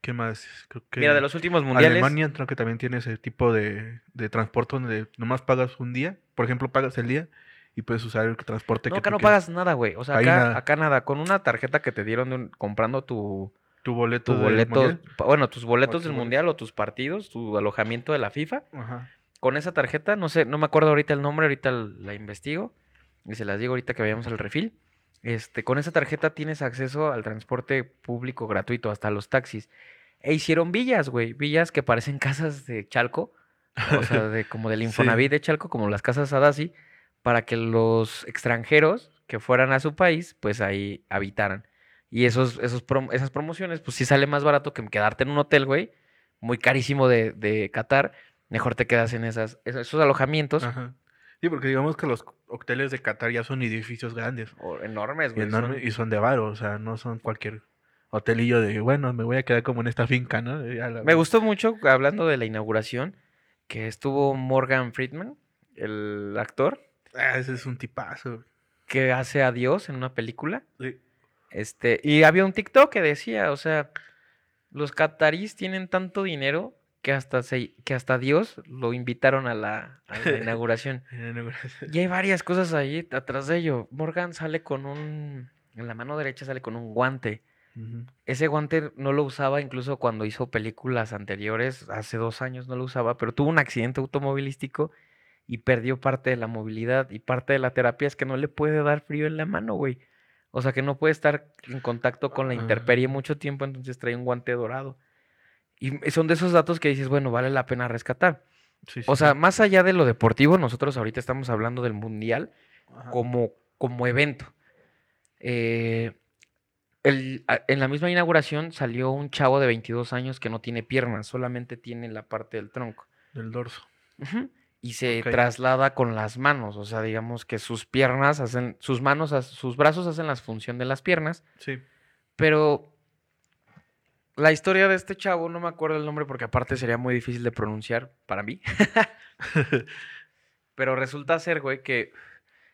¿Qué más? Creo que Mira, de los últimos mundiales... Alemania creo que también tiene ese tipo de, de transporte donde nomás pagas un día. Por ejemplo, pagas el día y puedes usar el transporte No, que acá tú no quieras. pagas nada, güey. O sea, acá nada. acá nada. Con una tarjeta que te dieron un- comprando tu, Tu boleto tu boleto... Bueno, tus boletos del mundial o tus partidos, tu alojamiento de la FIFA. Ajá. Con esa tarjeta, no sé, no me acuerdo ahorita el nombre, ahorita la investigo. Y se las digo ahorita que vayamos al refil. Este, con esa tarjeta tienes acceso al transporte público gratuito, hasta los taxis. E hicieron villas, güey. Villas que parecen casas de Chalco. O sea, de, como del Sí. Infonavit de Chalco, como las casas Adasi, para que los extranjeros que fueran a su país, pues ahí habitaran. Y esos, esos prom- esas promociones, pues sí sale más barato que quedarte en un hotel, güey. Muy carísimo de, de Qatar. Mejor te quedas en esas, esos, esos alojamientos Ajá. Sí, porque digamos que los hoteles de Qatar ya son edificios grandes o- enormes, y, güey. son- y son de varo, o sea, no son cualquier hotelillo de, bueno, me voy a quedar como en esta finca, ¿no? La- Me gustó mucho, hablando de la inauguración, que estuvo Morgan Friedman, el actor, Ah, ese es un tipazo. que hace a Dios en una película. Sí. Este, y había un TikTok que decía, o sea, los catarís tienen tanto dinero que hasta se, que hasta Dios lo invitaron a la, a la inauguración. Y hay varias cosas ahí atrás de ello. Morgan sale con un, en la mano derecha sale con un guante. Ese guante no lo usaba incluso cuando hizo películas anteriores, hace dos años no lo usaba, pero tuvo un accidente automovilístico y perdió parte de la movilidad y parte de la terapia es que no le puede dar frío en la mano, güey. O sea que no puede estar en contacto con la intemperie mucho tiempo, entonces trae un guante dorado. Y son de esos datos que dices, bueno, vale la pena rescatar. Sí, sí, O sea, sí. más allá de lo deportivo, nosotros ahorita estamos hablando del mundial Ajá. como, como evento. Eh, el- en la misma inauguración salió un chavo de 22 años que no tiene piernas, solamente tiene la parte del tronco. Del dorso. Y se traslada con las manos, o sea, digamos que sus piernas hacen, sus manos, sus brazos hacen la función de las piernas, Sí. pero la historia de este chavo, no me acuerdo el nombre porque aparte sería muy difícil de pronunciar para mí. Pero resulta ser, güey, que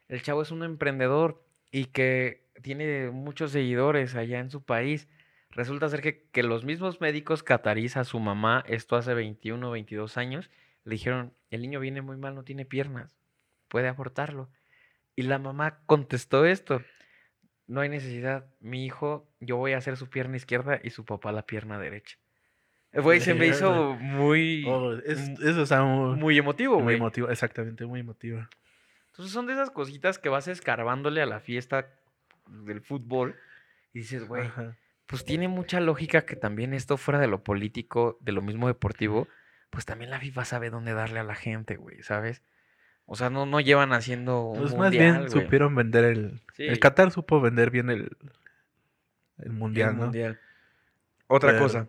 el chavo es un emprendedor y que tiene muchos seguidores allá en su país. Resulta ser que, que los mismos médicos catarís a su mamá, esto hace 21 o 22 años, le dijeron, el niño viene muy mal, no tiene piernas, puede abortarlo. Y la mamá contestó esto, no hay necesidad, mi hijo, yo voy a hacer su pierna izquierda y su papá la pierna derecha. Güey, se me hizo muy, Oh, es- eso está muy, muy emotivo, muy emotivo. Exactamente, muy emotivo. Entonces son de esas cositas que vas escarbándole a la fiesta del fútbol y dices, güey, pues tiene mucha lógica que también esto fuera de lo político, de lo mismo deportivo, pues también la FIFA sabe dónde darle a la gente, güey, ¿sabes? O sea, no, no llevan haciendo un Pues más mundial, bien güey. supieron vender el... Sí. El Qatar supo vender bien el, el mundial, El ¿no? mundial. Otra Pero- cosa.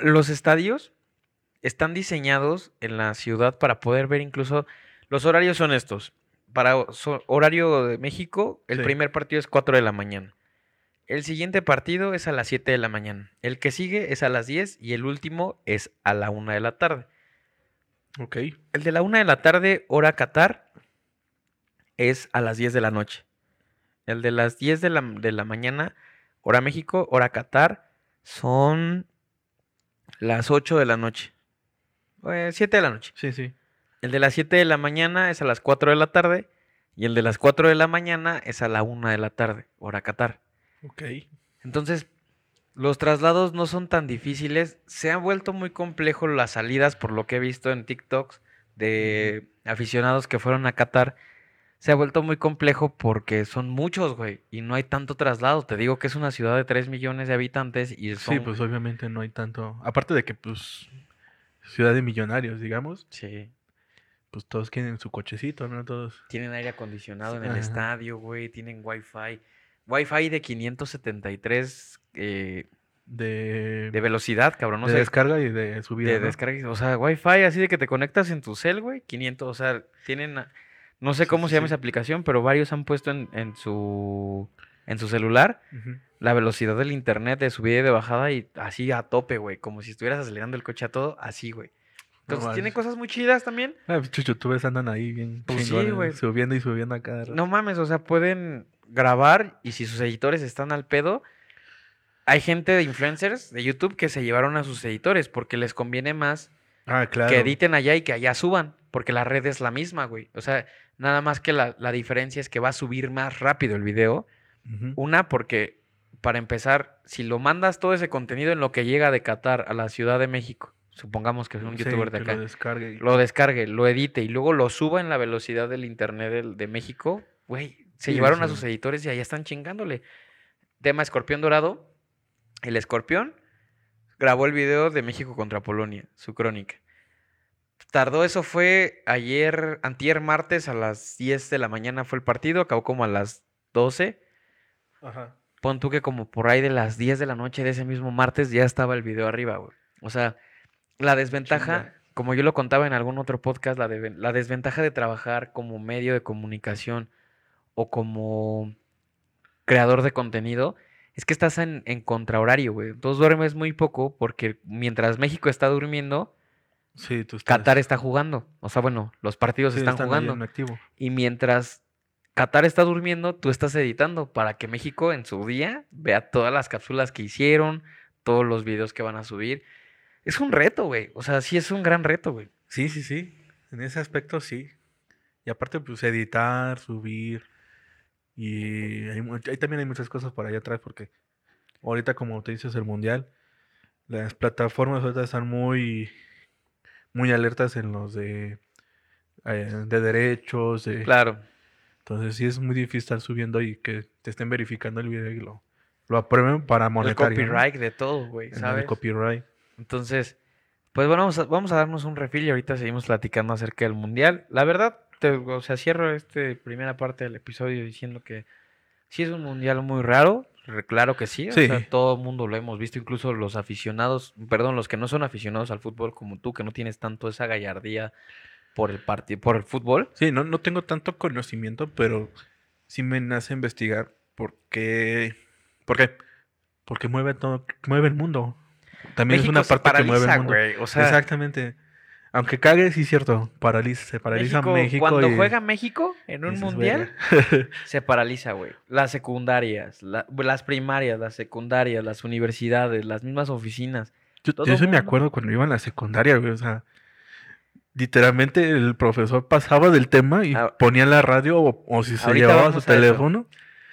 Los estadios están diseñados en la ciudad para poder ver incluso los horarios son estos. Para o- so- horario de México, el Sí. primer partido es 4 de la mañana. El siguiente partido es a las 7 de la mañana. El que sigue es a las 10 y el último es a la 1 de la tarde. Ok. El de la 1 de la tarde, hora Qatar, es a las 10 de la noche. El de las 10 de la, de la mañana, hora México, hora Qatar, son las 8 de la noche. 7 de la noche. Sí, sí. El de las 7 de la mañana es a las 4 de la tarde. Y el de las 4 de la mañana es a la 1 de la tarde, hora Qatar. Ok. Entonces, los traslados no son tan difíciles. Se han vuelto muy complejo las salidas, por lo que he visto en TikToks de aficionados que fueron a Qatar. Se ha vuelto muy complejo porque son muchos, güey, y no hay tanto traslado. Te digo que es una ciudad de 3 millones de habitantes y son... Sí, pues obviamente no hay tanto... Aparte de que, pues, ciudad de millonarios, digamos, Sí. pues todos tienen su cochecito, ¿no? Todos... Tienen aire acondicionado en el Ajá. estadio, güey, tienen wifi. Wi-Fi de 573 eh, De, de velocidad, cabrón. No de sé, descarga y de subida, de ¿no? descarga. O sea, Wi-Fi así de que te conectas en tu cel, güey. 500, o sea, tienen. No sé cómo sí, se llama sí. esa aplicación, pero varios han puesto en, en su en su celular la velocidad del internet de subida y de bajada y así a tope, güey. Como si estuvieras acelerando el coche a todo, así, güey. No Entonces, tiene manches. cosas muy chidas también. Ah, youtubers andan ahí bien Pues sí, subiendo y subiendo a cada rato. No mames, o sea, pueden grabar y si sus editores están al pedo, hay gente de influencers de YouTube que se llevaron a sus editores porque les conviene más Ah, claro. que editen allá y que allá suban, porque la red es la misma, güey. O sea, nada más que la, la diferencia es que va a subir más rápido el video. Una, porque para empezar, si lo mandas todo ese contenido en lo que llega de Qatar a la Ciudad de México, supongamos que es un Sí, youtuber de acá, Lo descargue. lo descargue, lo edite y luego lo suba en la velocidad del internet de México, güey, se Sí, llevaron a sus editores y ahí están chingándole. Tema Escorpión Dorado, el Escorpión grabó el video de México contra Polonia, su crónica. Tardó, eso fue ayer, antier martes a las 10 de la mañana fue el partido, acabó como a las 12. Ajá. Pon tú que como por ahí de las 10 de la noche de ese mismo martes ya estaba el video arriba, güey. O sea, la desventaja, como yo lo contaba en algún otro podcast, la, de- la desventaja de trabajar como medio de comunicación o como creador de contenido es que estás en, en contrahorario, güey. Entonces duermes muy poco porque mientras México está durmiendo, Sí, tú. Qatar está jugando. O sea, bueno, los partidos sí, están, jugando. activo. Y mientras Qatar está durmiendo, tú estás editando para que México en su día vea todas las cápsulas que hicieron, todos los videos que van a subir. Es un reto, güey. O sea, sí es un gran reto, güey. Sí, sí, sí. En ese aspecto sí. Y aparte, pues editar, subir. Y hay, ahí también hay muchas cosas por allá atrás porque ahorita, como te dices, el mundial, las plataformas ahorita están muy, muy alertas en los de, eh, de derechos. De, Claro. Entonces sí es muy difícil estar subiendo y que te estén verificando el video y lo, lo aprueben para El monetario. ¿no? copyright de todo, güey, En el ¿sabes? copyright. Entonces, pues bueno, vamos a, vamos a darnos un refil y ahorita seguimos platicando acerca del mundial. La verdad, te- o sea, cierro esta primera parte del episodio diciendo que sí es un mundial muy raro. Claro que sí, o sea, todo el mundo lo hemos visto, incluso los aficionados, perdón, los que no son aficionados al fútbol como tú, que no tienes tanto esa gallardía por el partido, por el fútbol. Sí, no, no tengo tanto conocimiento, pero sí me nace investigar por qué. ¿Por qué? Porque mueve todo, mueve el mundo. También México es una parte que mueve el mundo. güey, o sea, Exactamente. Aunque cague, sí es cierto. Paraliza, se paraliza México, México. cuando y juega México en un mundial, se paraliza, güey. Las secundarias, la- las primarias, las secundarias, las universidades, las mismas oficinas. Yo, yo eso me acuerdo cuando iba en la secundaria, güey. O sea, literalmente el profesor pasaba del tema y Ah. ponía la radio o, o si se llevaba su teléfono.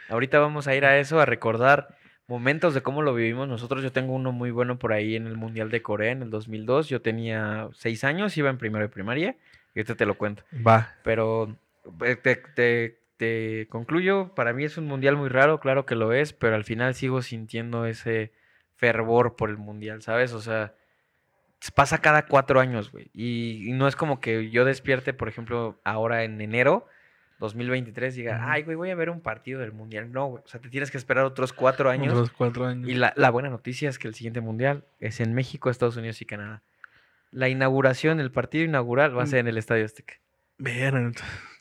Ahorita vamos a ir a eso, a recordar momentos de cómo lo vivimos nosotros. Yo tengo uno muy bueno por ahí en el Mundial de Corea en el 2002. Yo tenía seis años, iba en primero de primaria. Y ahorita te lo cuento. Va. Pero eh, te, te- te concluyo, para mí es un mundial muy raro, claro que lo es, pero al final sigo sintiendo ese fervor por el mundial, ¿sabes? O sea, pasa cada cuatro años, güey. Y, y no es como que yo despierte, por ejemplo, ahora en enero 2023 diga, Ujú. ay, güey, voy a ver un partido del mundial. No, güey. O sea, te tienes que esperar otros cuatro años. Otros cuatro años. Y la, la buena noticia es que el siguiente mundial es en México, Estados Unidos y Canadá. La inauguración, el partido inaugural va a Mm. ser en el Estadio Azteca. Ver, híjole,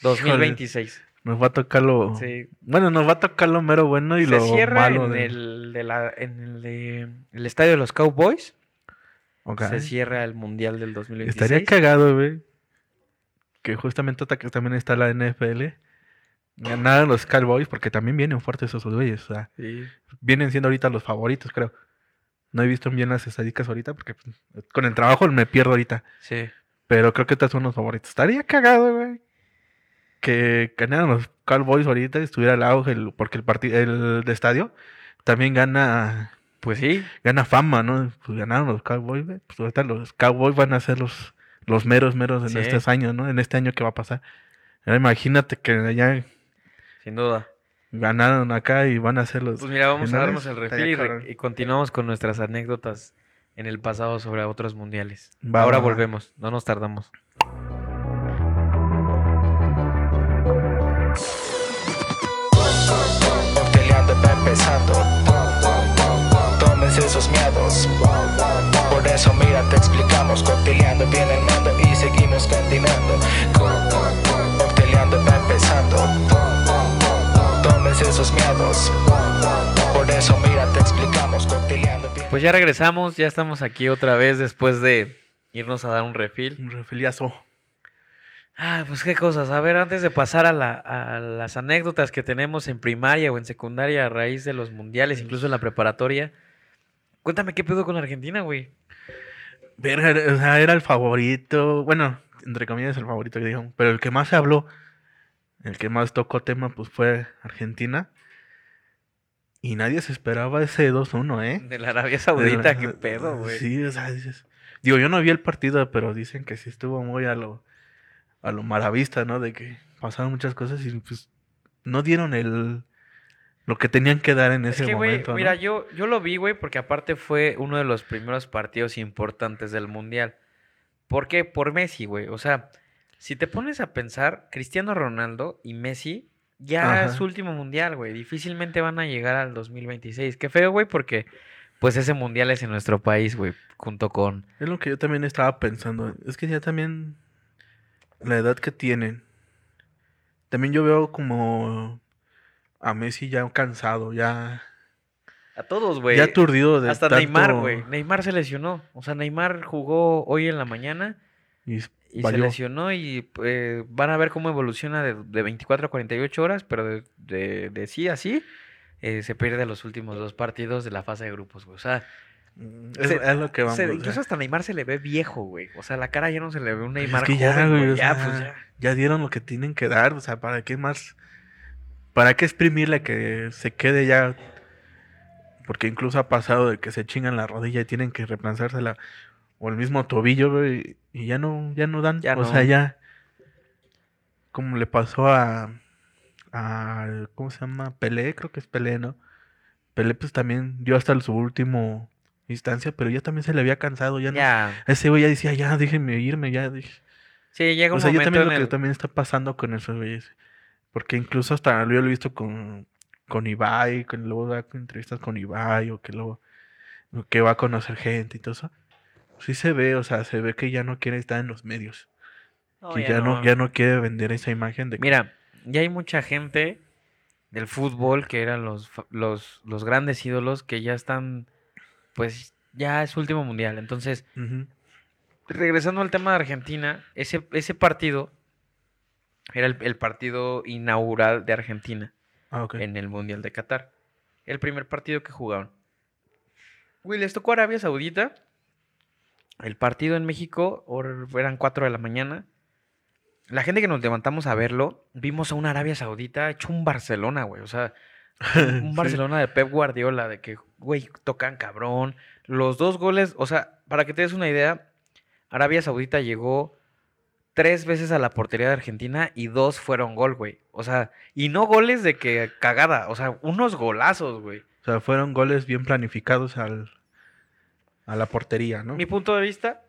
2026. nos va a tocar lo. Sí. Bueno, nos va a tocar lo mero bueno y Se lo cierra malo. en, de- el, de la, en el, de- el estadio de los Cowboys. Se cierra el Mundial del 2026. Estaría cagado, güey. Que justamente también está la NFL. Ganaron los Cowboys porque también vienen fuertes esos güeyes. O sea, Sí. vienen siendo ahorita los favoritos, creo. No he visto bien las estadísticas ahorita porque pues, con el trabajo me pierdo ahorita. sí. Pero creo que estos son los favoritos. Estaría cagado, güey. Que ganaran los Cowboys ahorita y estuviera el auge, el- porque el partido, el de estadio también gana, Pues sí. gana fama, ¿no? Pues ganaron los Cowboys, güey. Pues ahorita los Cowboys van a ser los, los meros, meros en Sí. estos años, ¿no? En este año que va a pasar. Ahora imagínate que ya Sin duda. ganaron acá y van a ser los. Pues mira, vamos a darnos el refil y, continuamos con nuestras anécdotas en el pasado sobre otros mundiales. Va, Ahora va, volvemos, no nos tardamos. Cocteleando va empezando. Tómense esos miedos. Por eso, mira, te explicamos. Cocteleando viene el mando y seguimos Cocteleando va empezando. Tómense esos miedos. Por eso, mira, Pues ya regresamos, ya estamos aquí otra vez después de irnos a dar un refil. Un refiliazo. Ah, pues qué cosas. A ver, antes de pasar a, la- a las anécdotas que tenemos en primaria o en secundaria a raíz de los mundiales, incluso en la preparatoria. Cuéntame qué pedo con Argentina, güey. Verga, era- o sea, era el favorito. Bueno, entre comillas el favorito que dijeron. Pero el que más se habló, el que más tocó tema, pues fue Argentina. Y nadie se esperaba ese 2-1, ¿eh? De la Arabia Saudita, la- qué pedo, güey. Sí, o sea, dices- digo, yo no vi el partido, pero dicen que sí estuvo muy a lo, a lo maravista, ¿no? De que pasaron muchas cosas y pues no dieron el lo que tenían que dar en Es ese que, güey, momento, ¿no? mira, yo, yo lo vi, güey, porque aparte fue uno de los primeros partidos importantes del Mundial. ¿Por qué? Por Messi, güey. O sea, si te pones a pensar, Cristiano Ronaldo y Messi ya Ajá. es su último Mundial, güey. Difícilmente van a llegar al 2026. Qué feo, güey, porque pues ese Mundial es en nuestro país, güey, junto con... Es lo que yo también estaba pensando. Es que ya también la edad que tienen. También yo veo como a Messi ya cansado, ya, A todos, güey. ya aturdido de Hasta Neymar, güey. Neymar se lesionó. O sea, Neymar jugó hoy en la mañana Y, y se lesionó y eh, van a ver cómo evoluciona de, de 24 a 48 horas, pero de, de, de sí a sí eh, se pierde los últimos dos partidos de la fase de grupos, güey. O sea, Mm, Es, se- es lo que vamos. se- o sea. incluso hasta Neymar se le ve viejo, güey. O sea, la cara ya no se le ve un Neymar es que ya, joven, güey, güey. o Ya, sea, pues ya. ya dieron lo que tienen que dar, o sea, ¿para qué más? ¿Para qué exprimirle que se quede ya? Porque incluso ha pasado de que se chingan la rodilla y tienen que reemplazársela o el mismo tobillo, güey, y ya no, ya no dan, Ya o no. sea, ya como le pasó a, a ¿cómo se llama? Pelé, creo que es Pelé, ¿no? Pelé pues también dio hasta su último instancia, pero ya también se le había cansado, ya no. Ese güey ya decía, ya déjenme irme, ya dije. Sí, llega un O sea, yo también en lo que también está pasando con esos güeyes. Porque incluso hasta yo lo he visto con, con Ibai, que luego da entrevistas con Ibai, o que luego que va a conocer gente y todo eso. Sí se ve, o sea, se ve que ya no quiere estar en los medios. No, que ya ya, no. no. ya no quiere vender esa imagen de Mira, ya hay mucha gente del fútbol que eran los, los, los grandes ídolos que ya están, pues ya es su último mundial. Entonces, regresando al tema de Argentina, ese, ese partido era el, el partido inaugural de Argentina Ah, en el Mundial de Qatar. El primer partido que jugaron. Güey, les tocó Arabia Saudita. El partido en México or- eran 4 de la mañana. La gente que nos levantamos a verlo, vimos a una Arabia Saudita hecho un Barcelona, güey. O sea, un Sí. Barcelona de Pep Guardiola, de que, güey, tocan cabrón. Los dos goles, o sea, para que te des una idea, Arabia Saudita llegó tres veces a la portería de Argentina y dos fueron gol, güey. O sea, y no goles de que cagada, o sea, unos golazos, güey. O sea, fueron goles bien planificados al, a la portería, ¿no? Mi punto de vista,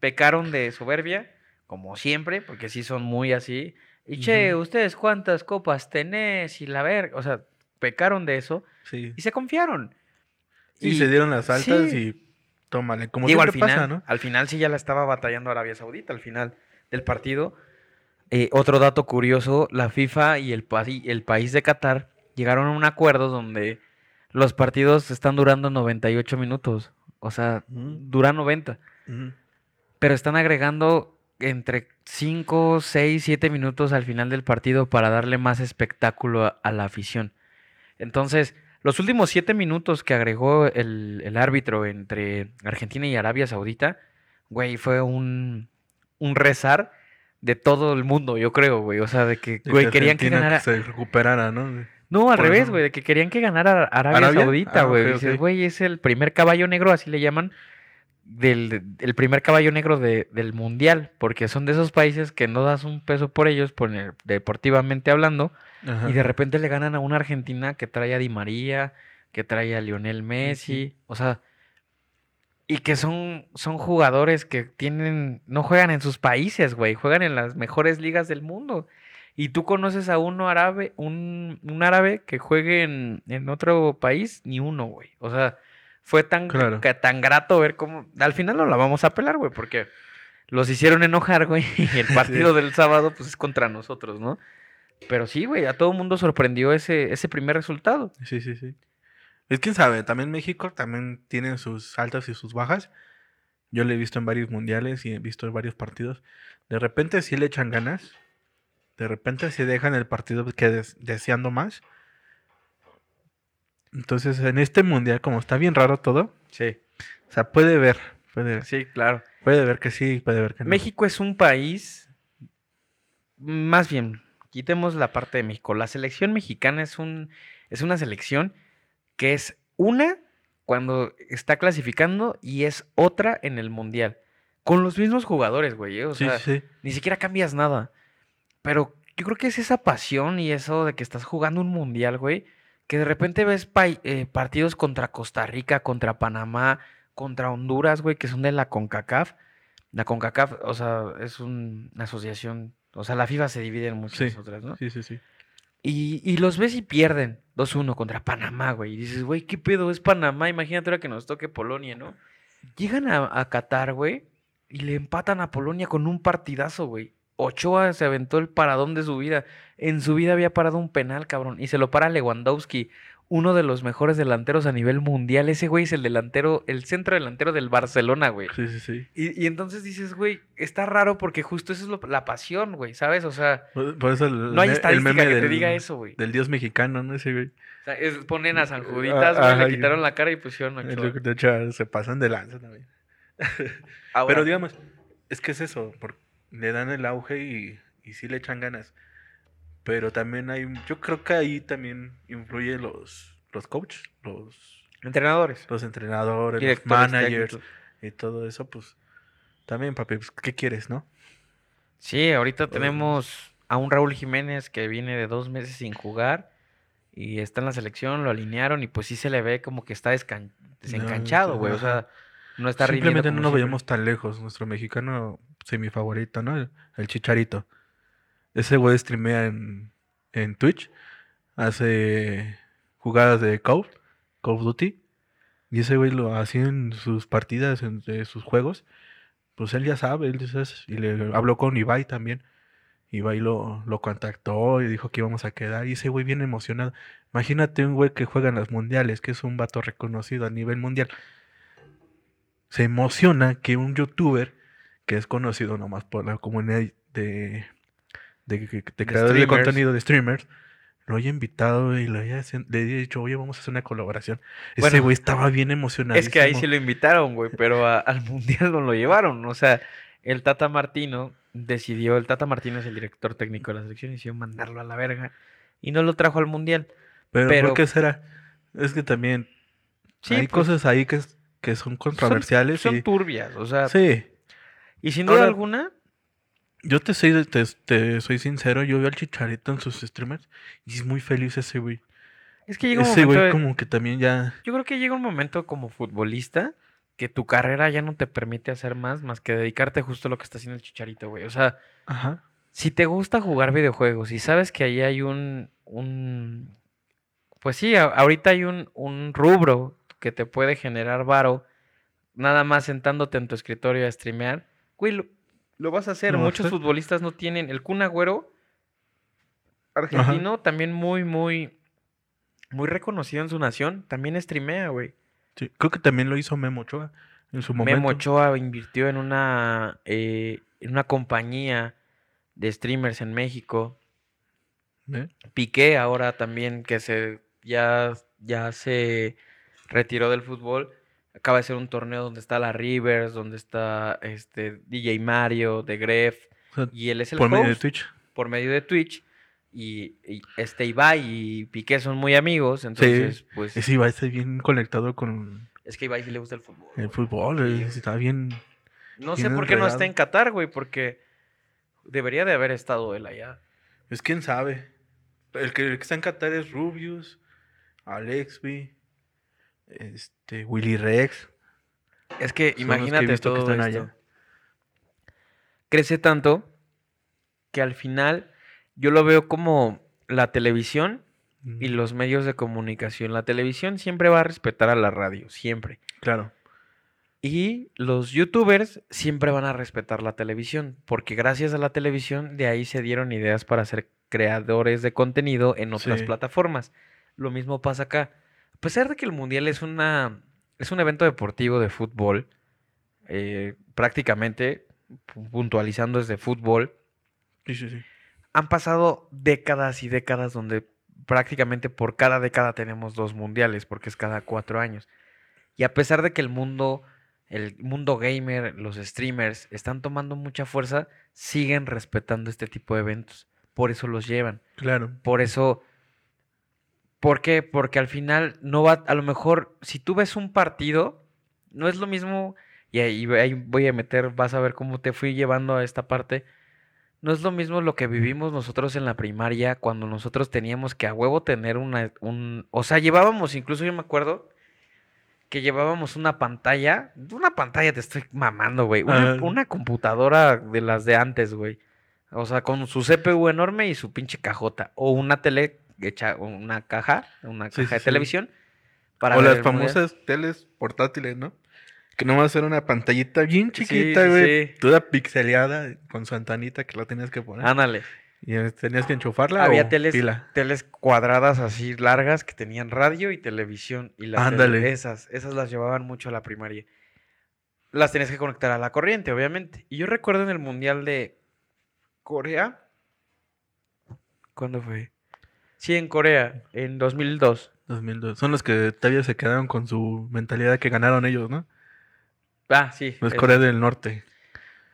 pecaron de soberbia, como siempre, porque sí son muy así. Y che. ¿ustedes cuántas copas tenés? Y la verga, o sea, pecaron de eso Sí. y se confiaron. Sí, Y- se dieron las altas sí. y tómale. Como Digo, al final, pasa, ¿no? al final sí ya la estaba batallando Arabia Saudita, al final del partido. Eh, otro dato curioso, la FIFA y el, el país de Qatar llegaron a un acuerdo donde los partidos están durando 98 minutos. O sea, Ujú. duran 90. Ujú. Pero están agregando entre 5, 6, 7 minutos al final del partido para darle más espectáculo a, a la afición. Entonces, los últimos 7 minutos que agregó el, el árbitro entre Argentina y Arabia Saudita, güey, fue un, un rezar de todo el mundo, yo creo, güey. O sea, de que, güey, querían que ganara. se recuperara, ¿no? No, al por revés, güey, de que querían que ganara Arabia, ¿Arabia? Saudita, Ah, güey. Dices, güey, es el primer caballo negro, así le llaman, del, el primer caballo negro de- del mundial, porque son de esos países que no das un peso por ellos, por el- deportivamente hablando, Ajá. y de repente le ganan a una Argentina que trae a Di María, que trae a Lionel Messi, o sea, y que son, son jugadores que tienen, no juegan en sus países, güey, juegan en las mejores ligas del mundo. Y tú conoces a uno árabe, un, un árabe que juegue en, en otro país, ni uno, güey. O sea, fue tan, Claro. tan grato ver cómo. Al final no la vamos a pelar, güey, porque los hicieron enojar, güey. Y el partido del sábado, pues es contra nosotros, ¿no? Pero sí, güey, a todo mundo sorprendió ese, ese primer resultado. Sí, sí, sí. Es quién sabe, también México también tiene sus altas y sus bajas. Yo lo he visto en varios mundiales y he visto en varios partidos. De repente sí le echan ganas. De repente sí dejan el partido que des- deseando más. Entonces, en este mundial, como está bien raro todo, Sí, o sea, puede ver, puede, sí, claro. puede ver que sí, puede ver que no. México es un país, más bien, quitemos la parte de México. La selección mexicana es un, es una selección que es una cuando está clasificando y es otra en el mundial. Con los mismos jugadores, güey. ¿eh? O Sí, sea, sí, ni siquiera cambias nada. Pero yo creo que es esa pasión y eso de que estás jugando un mundial, güey. Que de repente ves eh, partidos contra Costa Rica, contra Panamá, contra Honduras, güey, que son de la CONCACAF. La CONCACAF, o sea, es un- una asociación. O sea, la FIFA se divide en muchas Sí, otras, ¿no? Sí, sí, sí. Y, y los ves y pierden 2-1 contra Panamá, güey. Y dices, güey, ¿qué pedo es Panamá? Imagínate ahora que nos toque Polonia, ¿no? Llegan a, a Qatar, güey, y le empatan a Polonia con un partidazo, güey. Ochoa se aventó el paradón de su vida. En su vida había parado un penal, cabrón. Y se lo para Lewandowski, uno de los mejores delanteros a nivel mundial. Ese güey es el delantero, el centro delantero del Barcelona, güey. Sí, sí, sí. Y, y entonces dices, güey, está raro porque justo eso es lo- la pasión, güey, ¿sabes? O sea, Por, por eso el, no hay me- el estadística meme que te del- diga eso, güey. Del dios mexicano, ¿no? Ese güey. O sea, es- ponen a San Eh, Juditas, ah, güey, le quitaron la cara y pusieron a Es Ochoa. lo que De hecho, se pasan de lanza también. Ahora, Pero digamos, es que es eso, por- le dan el auge y, y sí le echan ganas. Pero también hay, yo creo que ahí también influye los, los coaches, los, entrenadores, los entrenadores, los managers técnicos. y todo eso, pues también, papi, pues, ¿qué quieres, no? Sí, ahorita tenemos a un Raúl Jiménez que viene de dos meses sin jugar y está en la selección, lo alinearon y pues sí se le ve como que está desencanchado, güey. O sea, no está Simplemente no nos siempre. vayamos tan lejos. Nuestro mexicano semi favorito, ¿no? El, el Chicharito. Ese güey streamea en, en Twitch. Hace jugadas de Call, Call of Duty. Y ese güey lo hacía en sus partidas, en sus juegos. Pues él ya sabe, él ya sabe, Y le habló con Ibai también. Ibai lo, lo contactó y dijo que íbamos a quedar. Y ese güey bien emocionado. Imagínate un güey que juega en los mundiales, que es un vato reconocido a nivel mundial se emociona que un youtuber que es conocido nomás por la comunidad de, de, de creadores de contenido, de streamers, lo haya invitado y lo haya, le haya dicho, oye, vamos a hacer una colaboración. Ese güey estaba bien emocionado. Es que ahí sí lo invitaron, güey, pero a- al mundial no lo llevaron. O sea, el Tata Martino decidió, el Tata Martino es el director técnico de la selección, y decidió mandarlo a la verga y no lo trajo al mundial. Pero, pero- ¿por qué será? Es que también Sí, hay pues, cosas ahí que, que son son- controversiales. Son, y, turbias, o sea, sí, y sin duda Ahora- alguna, yo te soy, te, te soy sincero, yo veo al Chicharito en sus streamers y es muy feliz ese güey. es que llega un Ese momento, güey de- como que también ya... yo creo que llega un momento como futbolista que tu carrera ya no te permite hacer más más que dedicarte justo a lo que está haciendo el Chicharito, güey. O sea, Ajá. si te gusta jugar videojuegos y sabes que ahí hay un, un pues sí, a- ahorita hay un, un rubro que te puede generar varo, nada más sentándote en tu escritorio a streamear, güey, lo, vas a hacer. Muchos futbolistas no tienen. El Kun Agüero, argentino, también muy, muy, muy reconocido en su nación, también streamea, güey. Sí, creo que también lo hizo Memo Ochoa en su momento. Memo Ochoa invirtió en una, eh, en una compañía de streamers en México. ¿eh? Piqué ahora también que se ya, ya se retiró del fútbol. Acaba de ser un torneo donde está la Rivers, donde está este DJ Mario, de Gref, y él es el por medio de Twitch. por medio de Twitch. Y, y este Ibai y Piqué son muy amigos, entonces pues Ese Ibai está bien conectado con es que Ibai sí le gusta el fútbol. el fútbol. Está bien. No sé por qué no está en Qatar, güey, porque debería de haber estado él allá. Es quién sabe. El que, el que está en Qatar es Rubius, Alexby, este, Willy Rex. Es que Son que imagínate que todo están esto. allá. Crece tanto que al final yo lo veo como la televisión y los medios de comunicación. La televisión siempre va a respetar a la radio, siempre. Claro. Y los youtubers siempre van a respetar la televisión, porque gracias a la televisión de ahí se dieron ideas para ser creadores de contenido en otras Sí. plataformas. Lo mismo pasa acá. A pesar de que el Mundial es una es un evento deportivo de fútbol, eh, prácticamente pu- puntualizando es de fútbol, Sí, sí, sí. han pasado décadas y décadas donde prácticamente por cada década tenemos dos mundiales, porque es cada cuatro años. Y a pesar de que el mundo, el mundo gamer, los streamers están tomando mucha fuerza, siguen respetando este tipo de eventos. Por eso los llevan. Claro. Por eso. ¿Por qué? Porque al final no va. A lo mejor, si tú ves un partido, no es lo mismo. Y ahí, ahí voy a meter, vas a ver cómo te fui llevando a esta parte. No es lo mismo lo que vivimos nosotros en la primaria cuando nosotros teníamos que a huevo tener una. Un, o sea, llevábamos, incluso yo me acuerdo que llevábamos una pantalla. Una pantalla te estoy mamando, güey. Una, Ah. una computadora de las de antes, güey. O sea, con su CPU enorme y su pinche cajota. O una tele hecha, una caja, una Sí, caja sí, de televisión. Para o las mundial. famosas teles portátiles, ¿no? Que nomás era una pantallita bien chiquita, güey. Toda pixeleada con su antenita que la tenías que poner. Ándale. Y tenías que enchufarla Había o teles, pila. teles cuadradas así largas que tenían radio y televisión. Y las Ándale. esas, esas las llevaban mucho a la primaria. Las tenías que conectar a la corriente, obviamente. Y yo recuerdo en el Mundial de Corea. ¿Cuándo fue? Sí, en Corea, en 2002. 2002. Son los que todavía se quedaron con su mentalidad que ganaron ellos, ¿no? Ah, sí. No es. Corea del Norte.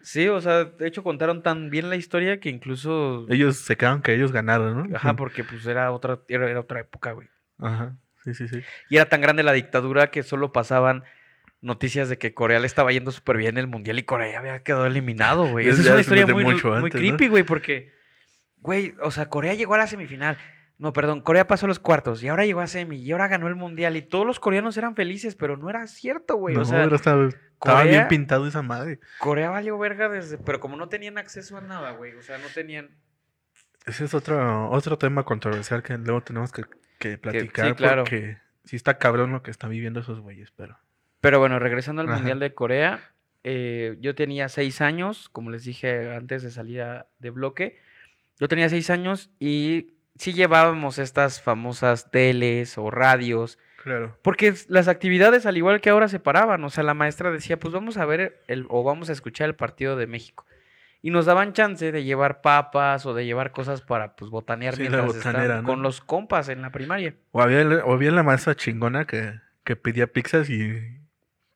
Sí, o sea, de hecho contaron tan bien la historia que incluso... Ellos se quedaron que ellos ganaron, ¿no? Ajá, porque pues era otra, era, era otra época, güey. Ajá. Sí, sí, sí. Y era tan grande la dictadura que solo pasaban noticias de que Corea le estaba yendo súper bien en el mundial y Corea había quedado eliminado, güey. Esa es una historia muy, mucho muy creepy, güey, porque, güey, o sea, Corea llegó a la semifinal. No, perdón, Corea pasó a los cuartos y ahora llegó a semi y ahora ganó el mundial y todos los coreanos eran felices, pero no era cierto, güey. No, o sea, pero estaba, bien pintado esa madre. Corea valió verga desde, pero como no tenían acceso a nada, güey, o sea, no tenían Ese es otro, otro tema controversial que luego tenemos que, que platicar. claro. Porque sí está cabrón lo que están viviendo esos güeyes, pero. Pero bueno, regresando al Ajá. Mundial de Corea, eh, yo tenía seis años, como les dije antes de salir a- de bloque. Yo tenía seis años y sí llevábamos estas famosas teles o radios, Claro. porque las actividades, al igual que ahora, se paraban. O sea, la maestra decía, pues vamos a ver el, o vamos a escuchar el partido de México. Y nos daban chance de llevar papas o de llevar cosas para, pues, botanear Sí, mientras botanera, con los compas en la primaria. O había, o había la maestra chingona que, que pedía pizzas y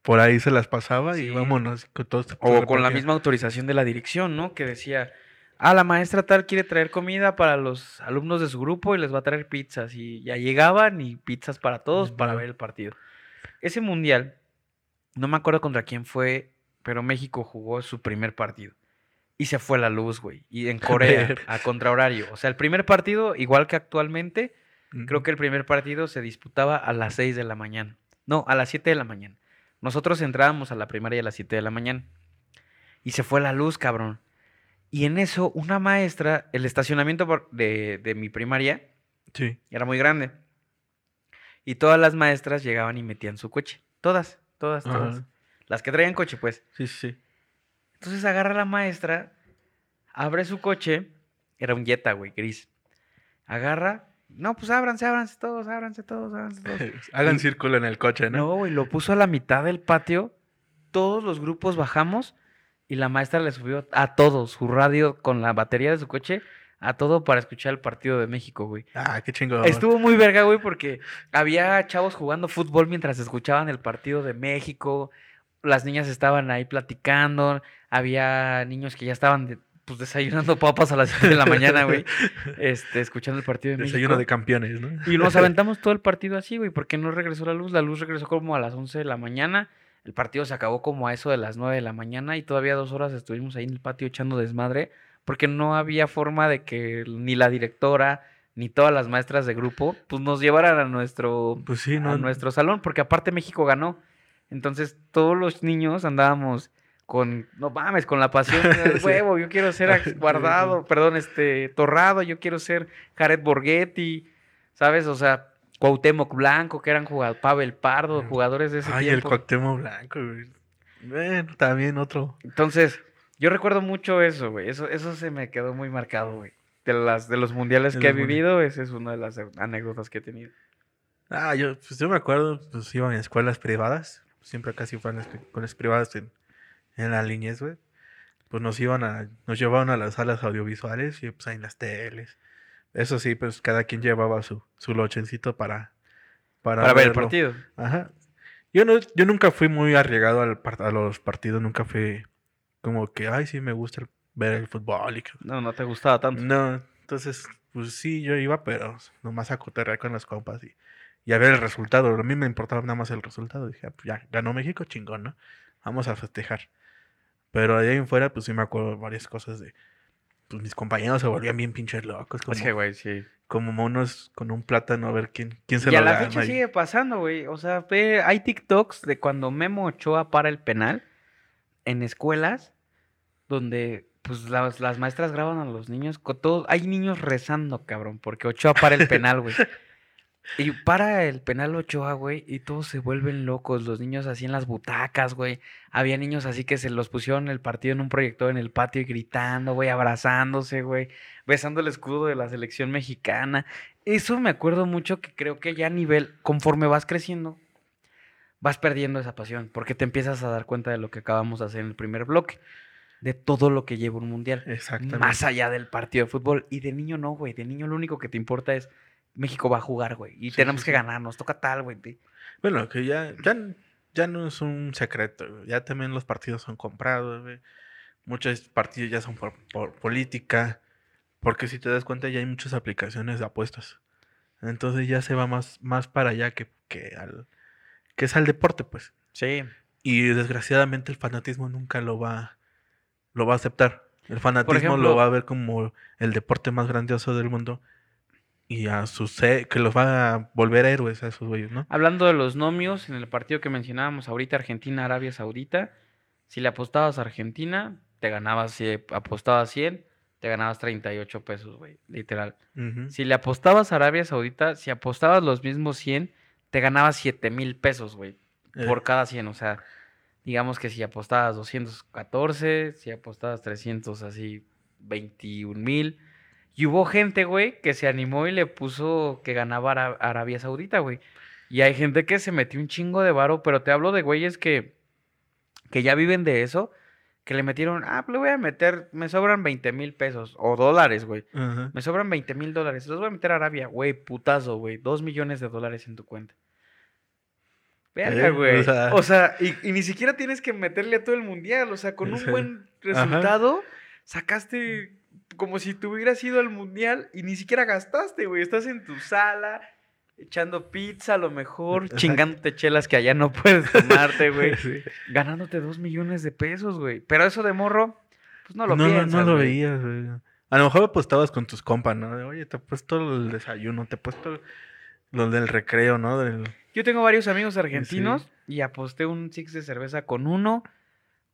por ahí se las pasaba Sí. y vámonos con todos. O con la misma autorización de la dirección, ¿no? Que decía, ah, la maestra tal quiere traer comida para los alumnos de su grupo y les va a traer pizzas. Y ya llegaban y pizzas para todos para ver el partido. Ese mundial, no me acuerdo contra quién fue, pero México jugó su primer partido. Y se fue la luz, güey. Y en Corea, a contrahorario. O sea, el primer partido, igual que actualmente. Creo que el primer partido se disputaba a las 6 de la mañana. No, a las 7 de la mañana. Nosotros entrábamos a la primaria a las 7 de la mañana. Y se fue la luz, cabrón. Y en eso, una maestra, el estacionamiento de, de mi primaria Sí. era muy grande. Y todas las maestras llegaban y metían su coche. Todas, todas, todas. Ajá. Las que traían coche, pues. Sí, sí, sí. Entonces agarra la maestra, abre su coche, era un Jetta, güey, gris. Agarra, no, pues ábranse, ábranse todos, ábranse todos, ábranse todos. Hagan Y- círculo en el coche, ¿no? No, güey, lo puso a la mitad del patio, todos los grupos bajamos y la maestra le subió a todos su radio con la batería de su coche, a todo para escuchar el partido de México, güey. Ah, qué chingón. Estuvo muy verga, güey, porque había chavos jugando fútbol mientras escuchaban el partido de México. Las niñas estaban ahí platicando. Había niños que ya estaban de- pues, desayunando papas a las 7 de la mañana, güey. Este, escuchando el partido de Desayuno México. de campeones, ¿no? Y nos aventamos todo el partido así, güey, porque no regresó la luz. La luz regresó como a las 11 de la mañana. El partido se acabó como a eso de las 9 de la mañana y todavía dos horas estuvimos ahí en el patio echando desmadre porque no había forma de que ni la directora ni todas las maestras de grupo pues nos llevaran a nuestro, Pues sí, a nuestro salón, porque aparte México ganó. Entonces todos los niños andábamos con, no mames, con la pasión del Sí. huevo, yo quiero ser guardado, perdón, este, Torrado, yo quiero ser Jared Borghetti, ¿sabes? O sea, Cuauhtémoc Blanco, que eran jugadores, Pavel Pardo, jugadores de ese Ay, el. Cuauhtémoc Blanco, güey. Bueno, también otro. Entonces, yo recuerdo mucho eso, güey, eso, eso se me quedó muy marcado, güey. De, las, de los mundiales De que he mundiales. vivido, esa es una de las anécdotas que he tenido. Ah, yo, pues yo me acuerdo, pues iba en escuelas privadas. Siempre casi fue en las escuelas privadas en, en la niñez, güey. Pues nos iban a, nos llevaban a las salas audiovisuales y pues ahí en las teles. Eso sí, pues cada quien llevaba su, su lochencito para, para, Para ver el partido. Ajá. Yo no, yo nunca fui muy arriesgado al a los partidos, nunca fui como que, ay, sí me gusta el- ver el fútbol y que- No, no te gustaba tanto. No, entonces, pues sí, yo iba, pero nomás a cotorrear con las compas y, y a ver el resultado. A mí me importaba nada más el resultado. Dije, "Ah, pues ya, ganó México, chingón, ¿no? Vamos a festejar. Pero de ahí en fuera, pues sí me acuerdo varias cosas de... Pues mis compañeros se volvían bien pinches locos, como, Es que, güey, sí. como monos con un plátano a ver quién, quién se Y a lo la gana. fecha y- sigue pasando, güey. O sea, ve, hay TikToks de cuando Memo Ochoa para el penal en escuelas donde pues las, las maestras graban a los niños con todos. Hay niños rezando, cabrón, porque Ochoa para el penal, güey. Y para el penal Ochoa, güey, y todos se vuelven locos. Los niños así en las butacas, güey. Había niños así que se los pusieron el partido en un proyector en el patio y gritando, güey, abrazándose, güey, besando el escudo de la selección mexicana. Eso me acuerdo mucho que creo que ya a nivel, conforme vas creciendo, vas perdiendo esa pasión, porque te empiezas a dar cuenta de lo que acabamos de hacer en el primer bloque, de todo lo que lleva un mundial. Exactamente. Más allá del partido de fútbol. Y de niño no, güey. De niño lo único que te importa es México va a jugar, güey. Y Sí, tenemos sí, que ganar, nos toca tal, güey. Bueno, que ya, ya, ya no es un secreto, güey. Ya también los partidos son comprados, güey. Muchos partidos ya son por, por política. Porque si te das cuenta, ya hay muchas aplicaciones de apuestas. Entonces ya se va más, más para allá que, que al que es al deporte, pues. Sí. Y desgraciadamente el fanatismo nunca lo va, lo va a aceptar. El fanatismo ejemplo- lo va a ver como el deporte más grandioso del mundo. Y a sus que los va a volver héroes a esos güeyes, ¿no? Hablando de los nomios, en el partido que mencionábamos ahorita, Argentina-Arabia Saudita, si le apostabas a Argentina, te ganabas, si apostabas 100, te ganabas 38 pesos, güey, literal. Si le apostabas a Arabia Saudita, si apostabas los mismos 100, te ganabas 7 mil pesos, güey, Eh, por cada 100. O sea, digamos que si apostabas 214, si apostabas 300, así 21 mil. Y hubo gente, güey, que se animó y le puso que ganaba Ara- Arabia Saudita, güey. Y hay gente que se metió un chingo de varo, pero te hablo de güeyes que, que ya viven de eso, que le metieron, ah, le voy a meter, me sobran 20 mil pesos, o dólares, güey. Me sobran 20 mil dólares. Los voy a meter a Arabia, güey, putazo, güey. Dos millones de dólares en tu cuenta. Verga, Eh, güey. o O sea- sea, y, y ni siquiera tienes que meterle a todo el mundial. O sea, con un buen Ajá. resultado, sacaste como si tú hubieras ido al mundial y ni siquiera gastaste, güey. Estás en tu sala, echando pizza a lo mejor, chingándote chelas que allá no puedes tomarte, güey. Sí. ganándote dos millones de pesos, güey. Pero eso de morro, pues no lo no, no, piensas, no lo güey. veías, güey. A lo mejor apostabas con tus compas, ¿no? De, Oye, te he puesto el desayuno, te he puesto lo del recreo, ¿no? Del... Yo tengo varios amigos argentinos y aposté un six de cerveza con uno,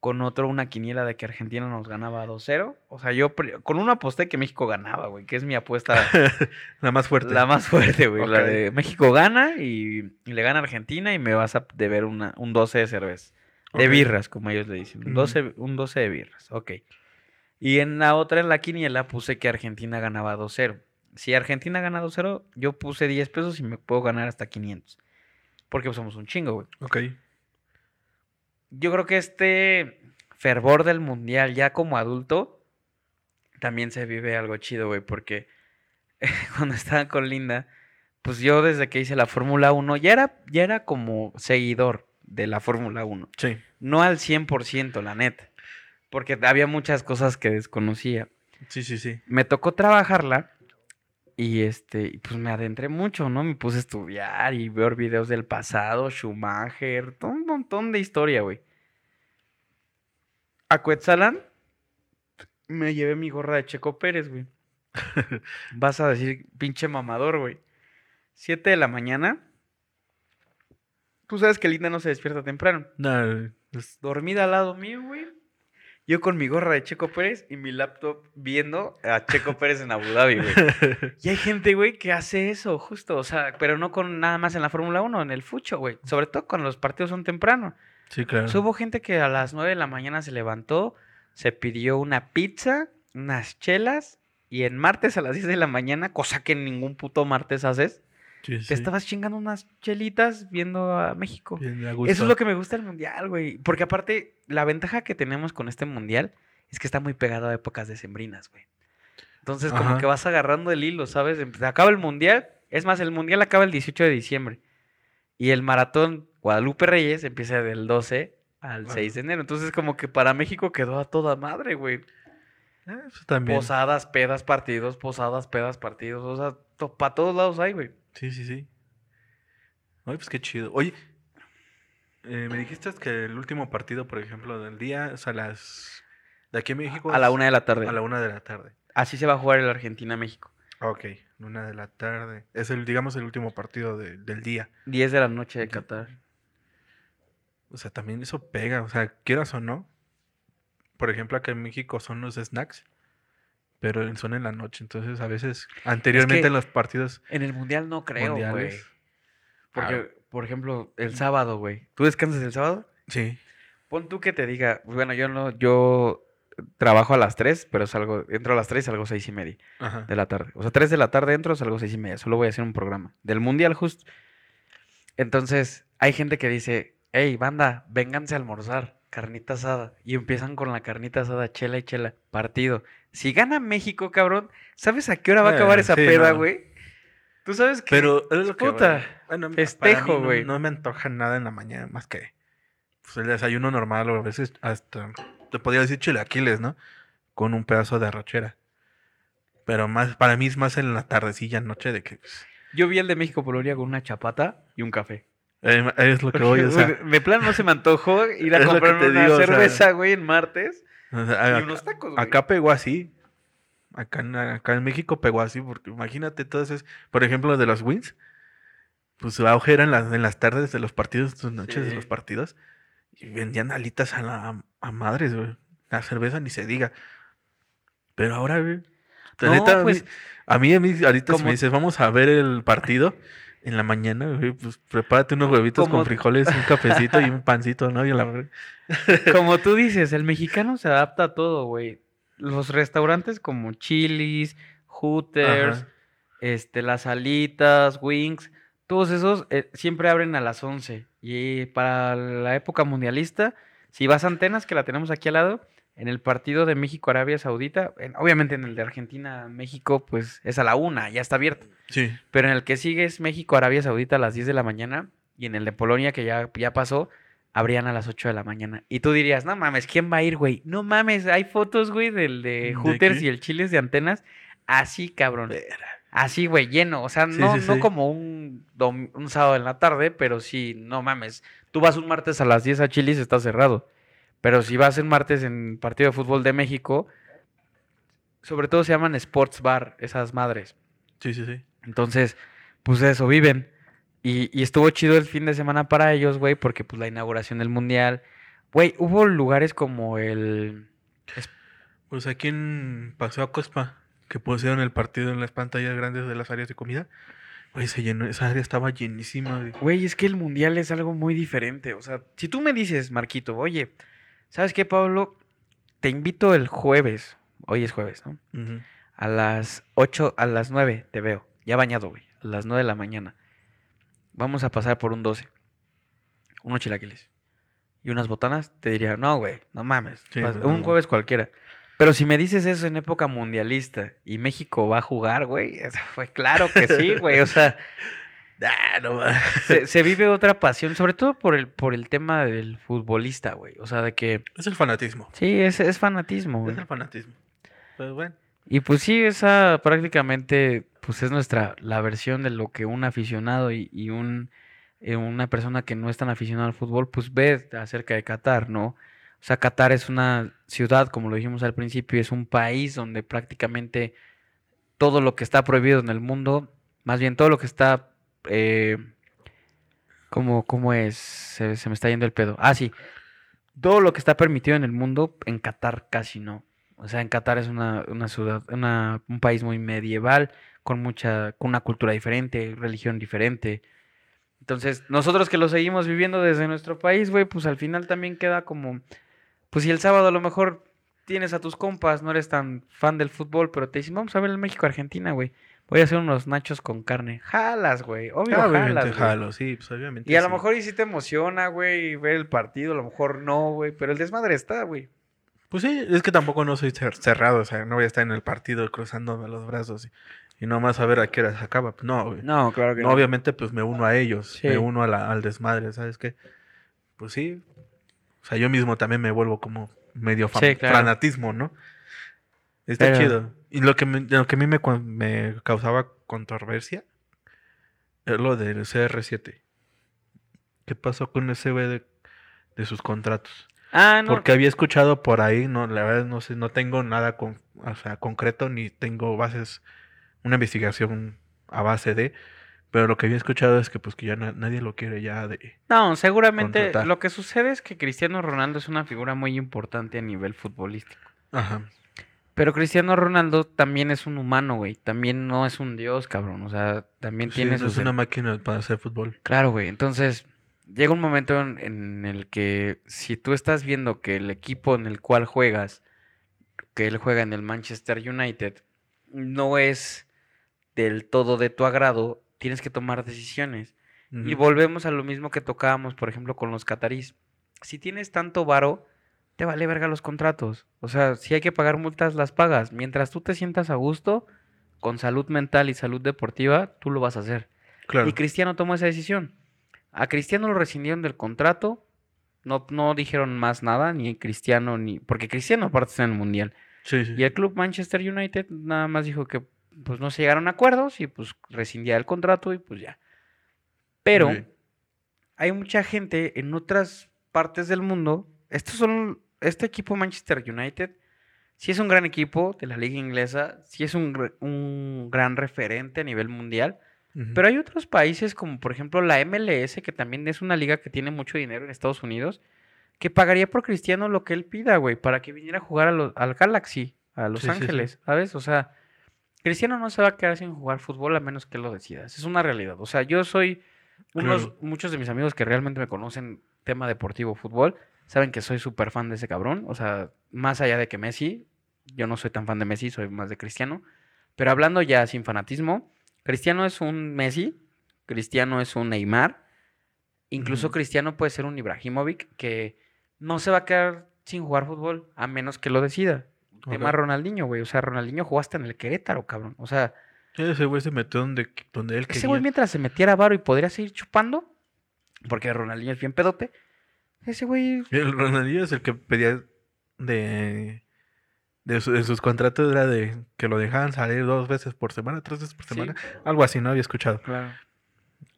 con otro una quiniela de que Argentina nos ganaba 2-0. O sea, yo con uno aposté que México ganaba, güey, que es mi apuesta La más fuerte. la más fuerte, güey. La Ok. de México gana y, y le gana a Argentina y me vas a deber una, un 12 de cerveza. De birras, como ellos le dicen. Un Ujú. 12, un 12 de birras, ok. Y en la otra, en la quiniela, puse que Argentina ganaba 2-0. Si Argentina gana 2-0, yo puse 10 pesos y me puedo ganar hasta 500. Porque somos un chingo, güey. Ok. Yo creo que este fervor del mundial ya como adulto también se vive algo chido, güey, porque cuando estaba con Linda, pues yo desde que hice la Fórmula 1 ya era, ya era como seguidor de la Fórmula 1. Sí. No al 100%, la neta, porque había muchas cosas que desconocía. Sí, sí, sí. Me tocó trabajarla y este, pues me adentré mucho, ¿no? Me puse a estudiar y ver videos del pasado, Schumacher, todo un montón de historia, güey. A Cuetzalan me llevé mi gorra de Checo Pérez, güey. Vas a decir, pinche mamador, güey. Siete de la mañana. Tú sabes que Linda no se despierta temprano. No, es- Dormida al lado mío, güey. Yo con mi gorra de Checo Pérez y mi laptop viendo a Checo Pérez en Abu Dhabi, güey. Y hay gente, güey, que hace eso, justo. O sea, pero no con nada más en la Fórmula 1, en el fucho, güey. Sobre todo cuando los partidos son temprano. sí, claro. Sea, hubo gente que a las 9 de la mañana se levantó, se pidió una pizza, unas chelas, y en martes a las 10 de la mañana, cosa que en ningún puto martes haces, Sí, te sí. estabas chingando unas chelitas viendo a México. Bien Eso es lo que me gusta del mundial, güey. Porque aparte, la ventaja que tenemos con este mundial es que está muy pegado a épocas decembrinas, güey. Entonces, como que vas agarrando el hilo, ¿sabes? Em- acaba el mundial. Es más, el mundial acaba el 18 de diciembre. Y el maratón Guadalupe Reyes empieza del 12 al Ajá. 6 de enero. Entonces, como que para México quedó a toda madre, güey. Eh, eso también. Posadas, pedas, partidos, posadas, pedas, partidos. O sea, para todos lados hay, güey. Sí, sí, sí. Oye, pues qué chido. Oye, eh, me dijiste que el último partido, por ejemplo, del día es a las... De aquí a México. A la una de la tarde. A la una de la tarde. Así se va a jugar el Argentina-México. Ok, una de la tarde. Es el, digamos, el último partido de- del día. 10 de la noche de. Qatar. O sea, también eso pega. O sea, quieras o no. Por ejemplo, acá en México son los snacks. Pero son en la noche. Entonces, a veces, anteriormente que en los partidos En el mundial no creo, güey. Porque, Ah. por ejemplo, el sábado, güey. ¿Tú descansas el sábado? Sí. Pon tú que te diga, bueno, yo no, yo trabajo a las 3, pero salgo, entro a las 3 y salgo a 6 y media Ajá. de la tarde. O sea, 3 de la tarde entro, salgo a 6 y media. Solo voy a hacer un programa. Del mundial, justo. Entonces, hay gente que dice, hey, banda, vénganse a almorzar, carnita asada. Y empiezan con la carnita asada, chela y chela, partido. Si gana México, cabrón, ¿sabes a qué hora va a acabar Eh, esa sí, peda, no. güey? Tú sabes que... Pero es lo que. Puta, bueno, para festejo, no- güey. No, me antoja nada en la mañana más que pues, el desayuno normal o a veces hasta. Te podría decir chilaquiles, ¿no? Con un pedazo de arrochera. Pero más, para mí es más en la tardecilla, noche de que. pues, Yo vi el de México Polonia con una chapata y un café. Eh, es lo que voy, o sea. de plan no se me antojó ir a comprarme una digo, o sea, cerveza, güey, en martes. o sea, y unos tacos, güey. Acá pegó así. Acá en, acá en México pegó así, porque imagínate entonces, por ejemplo, de los wins, pues su auge era en las, en las tardes de los partidos, sus noches de los partidos, y vendían alitas a la a madres, güey. La cerveza ni se diga. Pero ahora, güey, No, neta, a mí- pues, a mí, a mí, ahorita si me dices, vamos a ver el partido en la mañana, güey, pues prepárate unos huevitos Como- con frijoles, un cafecito y un pancito, ¿no? Y la verdad- Como tú dices, el mexicano se adapta a todo, güey. Los restaurantes como Chili's, Hooters, Ajá. este, las alitas, Wings, todos esos eh, siempre abren a las 11. Y para la época mundialista, si vas a Antenas, que la tenemos aquí al lado, en el partido de México-Arabia Saudita, en- obviamente en el de Argentina-México, pues es a la una, ya está abierto. Sí. Pero en el que sigue es México-Arabia Saudita a las 10 de la mañana. Y en el de Polonia, que ya, ya pasó, abrían a las 8 de la mañana. Y tú dirías, no mames, ¿quién va a ir, güey? No mames, hay fotos, güey, del de ¿De Hooters y el Chiles de antenas. Así, cabrón. Así, güey, lleno. O sea, Sí, no, sí, no sí. como un, un sábado en la tarde, pero sí, no mames. Tú vas un martes a las 10 a Chilis, está cerrado. Pero si vas un martes en partido de fútbol de México, sobre todo se llaman sports bar, esas madres. Sí, sí, sí. Entonces, pues eso, viven. Y, y estuvo chido el fin de semana para ellos, güey, porque pues la inauguración del mundial. Güey, hubo lugares como el... Pues aquí en Paseo a Cospa, que pusieron el partido en las pantallas grandes de las áreas de comida, güey, se llenó, esa área estaba llenísima. Güey, es que el mundial es algo muy diferente. O sea, si tú me dices, Marquito, oye, ¿sabes qué, Pablo? Te invito el jueves. Hoy es jueves, ¿no? A las 8, a las 9 te veo. Ya bañado, güey. A las 9 de la mañana. Vamos a pasar por un 12. Unos chilaquiles. Y unas botanas. Te diría, no, güey, no mames. Sí, un no. jueves cualquiera. Pero si me dices eso en época mundialista y México va a jugar, güey, fue claro que sí, güey. O sea, Ah, no se vive otra pasión, sobre todo por el, por el tema del futbolista, güey. O sea, de que Es el fanatismo. sí, es, es fanatismo, güey. Es el fanatismo. Pues bueno. Y pues sí, esa prácticamente pues es nuestra, la versión de lo que un aficionado y, y un, eh, una persona que no es tan aficionada al fútbol pues ve acerca de Qatar, ¿no? O sea, Qatar es una ciudad, como lo dijimos al principio, es un país donde prácticamente todo lo que está prohibido en el mundo, más bien todo lo que está, eh, ¿cómo, cómo es? Se, me está yendo el pedo. Ah, sí. Todo lo que está permitido en el mundo, en Qatar casi no. O sea, en Qatar es una, una ciudad, una- un país muy medieval, con mucha, con una cultura diferente, religión diferente. Entonces, nosotros que lo seguimos viviendo desde nuestro país, güey, pues al final también queda como, pues si el sábado a lo mejor tienes a tus compas, no eres tan fan del fútbol, pero te dicen, vamos a ver el México-Argentina, güey. Voy a hacer unos nachos con carne. Jalas, güey. Obvio, Ah, jalas. obviamente güey. jalo, sí, pues obviamente. Y a lo mejor y sí te emociona, güey, ver el partido, a lo mejor no, güey, pero el desmadre está, güey. Pues sí, es que tampoco no soy cer- cerrado, o sea, no voy a estar en el partido cruzándome los brazos y, y nomás a ver a qué hora se acaba. pues No, güey. No, claro que No, obviamente, pues me uno a ellos, Sí. me uno a la- al desmadre, ¿sabes qué? Pues sí. O sea, yo mismo también me vuelvo como medio fan- Sí, claro. fanatismo, ¿no? Está Pero- chido. Y lo que, me- lo que a mí me, me causaba controversia es lo del CR7. ¿Qué pasó con ese güey de, de sus contratos? Ah, no. Porque había escuchado por ahí, no, la verdad no sé, no tengo nada con, o sea, concreto ni tengo bases, una investigación a base de, pero lo que había escuchado es que pues que ya na- nadie lo quiere ya de... No, seguramente contratar. lo que sucede es que Cristiano Ronaldo es una figura muy importante a nivel futbolístico. Ajá. Pero Cristiano Ronaldo también es un humano, güey. También no es un dios, cabrón. O sea, también Sí, tiene no sus... es una máquina para hacer fútbol. Claro, güey. Entonces, llega un momento en, en el que si tú estás viendo que el equipo en el cual juegas, que él juega en el Manchester United, no es del todo de tu agrado, tienes que tomar decisiones. Y volvemos a lo mismo que tocábamos, por ejemplo, con los catarís. Si tienes tanto varo, te vale verga los contratos. O sea, si hay que pagar multas, las pagas. Mientras tú te sientas a gusto, con salud mental y salud deportiva, tú lo vas a hacer. Claro. Y Cristiano tomó esa decisión. A Cristiano lo rescindieron del contrato. No, no dijeron más nada, ni Cristiano, ni. Porque Cristiano aparte está en el Mundial. Sí, sí. Y el club Manchester United nada más dijo que pues no se llegaron a acuerdos y pues rescindía el contrato y pues ya. Pero hay mucha gente en otras partes del mundo. Estos son. Este equipo Manchester United. Sí es un gran equipo de la liga inglesa. Sí es un, un gran referente a nivel mundial. Pero hay otros países como por ejemplo la MLS, que también es una liga que tiene mucho dinero en Estados Unidos, que pagaría por Cristiano lo que él pida, güey, para que viniera a jugar a al Galaxy, a Los Sí, sí, sí. Ángeles, ¿sabes? O sea, Cristiano no se va a quedar sin jugar fútbol a menos que él lo decidas. Es una realidad. O sea, yo soy unos, Claro. muchos de mis amigos que realmente me conocen tema deportivo, fútbol, saben que soy súper fan de ese cabrón. O sea, más allá de que Messi, yo no soy tan fan de Messi, soy más de Cristiano. Pero hablando ya sin fanatismo, Cristiano es un Messi, Cristiano es un Neymar, incluso. Cristiano puede ser un Ibrahimovic que no se va a quedar sin jugar fútbol a menos que lo decida. Tema Ok. Ronaldinho, güey. O sea, Ronaldinho jugó hasta en el Querétaro, cabrón. O sea, ese güey se metió donde, donde él ese quería. güey mientras se metiera varo y podría seguir chupando, porque Ronaldinho es bien pedote, ese güey... El Ronaldinho es el que pedía de, de, su- de sus contratos era de que lo dejaban salir dos veces por semana, tres veces por Sí. semana. Algo así, ¿no? Había escuchado. Claro.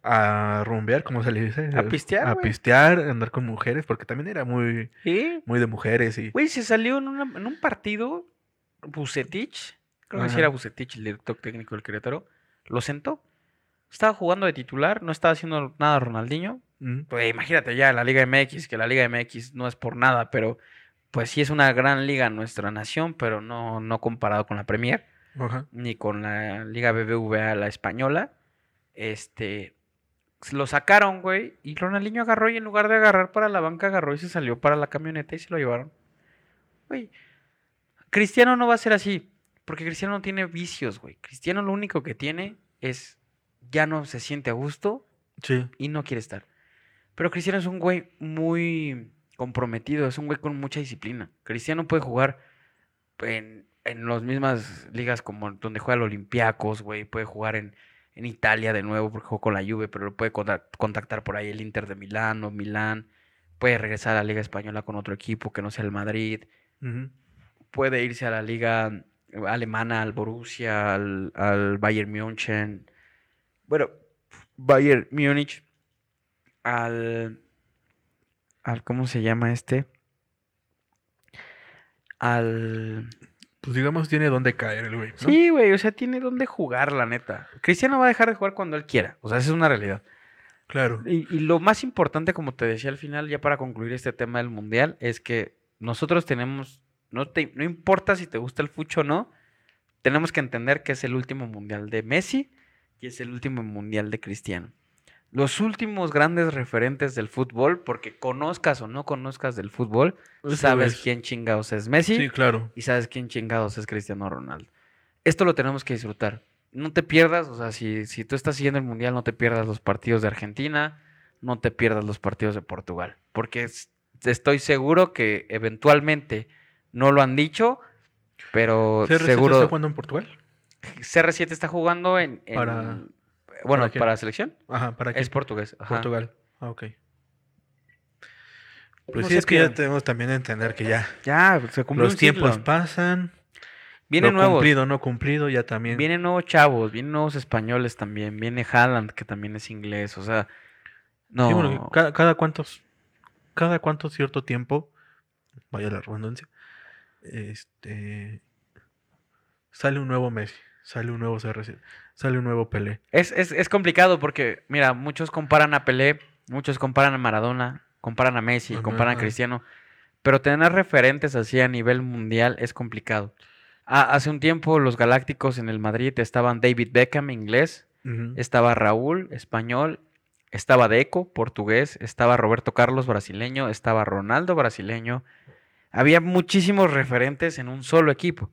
A rumbear, como se le dice. A pistear, A pistear, andar con mujeres, porque también era muy, Sí. muy de mujeres y... Güey, se salió en, una- en un partido, Bucetich, creo que sí era Bucetich, el director técnico del Querétaro, lo sentó. Estaba jugando de titular, no estaba haciendo nada Ronaldinho. Pues imagínate ya la Liga MX, que la Liga MX no es por nada, pero pues sí es una gran liga en nuestra nación, pero no, no comparado con la Premier, ajá. ni con la Liga BBVA, la española. Este, lo sacaron, güey, y Ronaldinho agarró y en lugar de agarrar para la banca, agarró y se salió para la camioneta y se lo llevaron. Güey, Cristiano no va a ser así, porque Cristiano no tiene vicios, güey. Cristiano lo único que tiene es ya no se siente a gusto Sí. y no quiere estar. Pero Cristiano es un güey muy comprometido, es un güey con mucha disciplina. Cristiano puede jugar en, en las mismas ligas como donde juega el Olympiacos, güey, puede jugar en, en Italia de nuevo porque jugó con la Juve, pero lo puede contac- contactar por ahí el Inter de Milán o Milán, puede regresar a la Liga Española con otro equipo que no sea el Madrid, puede irse a la liga alemana, al Borussia, al, al Bayern München. Bueno, Bayern Múnich, al, al, ¿cómo se llama este? Al... Pues digamos, tiene dónde caer el güey, ¿no? Sí, güey, o sea, tiene donde jugar, la neta. Cristiano va a dejar de jugar cuando él quiera, o sea, esa es una realidad. Claro. Y, y lo más importante, como te decía al final, ya para concluir este tema del mundial, es que nosotros tenemos, no, te, no importa si te gusta el fucho o no, tenemos que entender que es el último mundial de Messi y es el último mundial de Cristiano. Los últimos grandes referentes del fútbol, porque conozcas o no conozcas del fútbol, Ese sabes es- quién chingados es Messi Sí, claro. y sabes quién chingados es Cristiano Ronaldo. Esto lo tenemos que disfrutar. no te pierdas, o sea, si, si tú estás siguiendo el Mundial, no te pierdas los partidos de Argentina, no te pierdas los partidos de Portugal, porque es- estoy seguro que eventualmente no lo han dicho, pero ¿CR7 seguro está jugando en Portugal? CR7 está jugando en, en- Para- bueno, ¿para para selección. Ajá, ¿para qué? Es portugués. ajá. Portugal. Ah, ok. Pues No sí, es que ya tenemos también que entender que ya Ya, se cumplió los un tiempos siglo. pasan. Vienen nuevos. cumplido, no cumplido, ya también. Vienen nuevos chavos, vienen nuevos españoles también. Viene Haaland, que también es inglés. O sea, no. Sí, bueno, que cada, cada cuántos, cada cuánto cierto tiempo, vaya la redundancia, este, sale un nuevo Messi, sale un nuevo CR7, sale un nuevo Pelé. Es, es, es complicado porque, mira, muchos comparan a Pelé, muchos comparan a Maradona, comparan a Messi, Ajá, comparan a. Cristiano. Pero tener referentes así a nivel mundial es complicado. Ah, hace un tiempo los Galácticos en el Madrid estaban David Beckham, inglés, estaba Raúl, español, estaba Deco, portugués, estaba Roberto Carlos, brasileño, estaba Ronaldo, brasileño. Había muchísimos referentes en un solo equipo.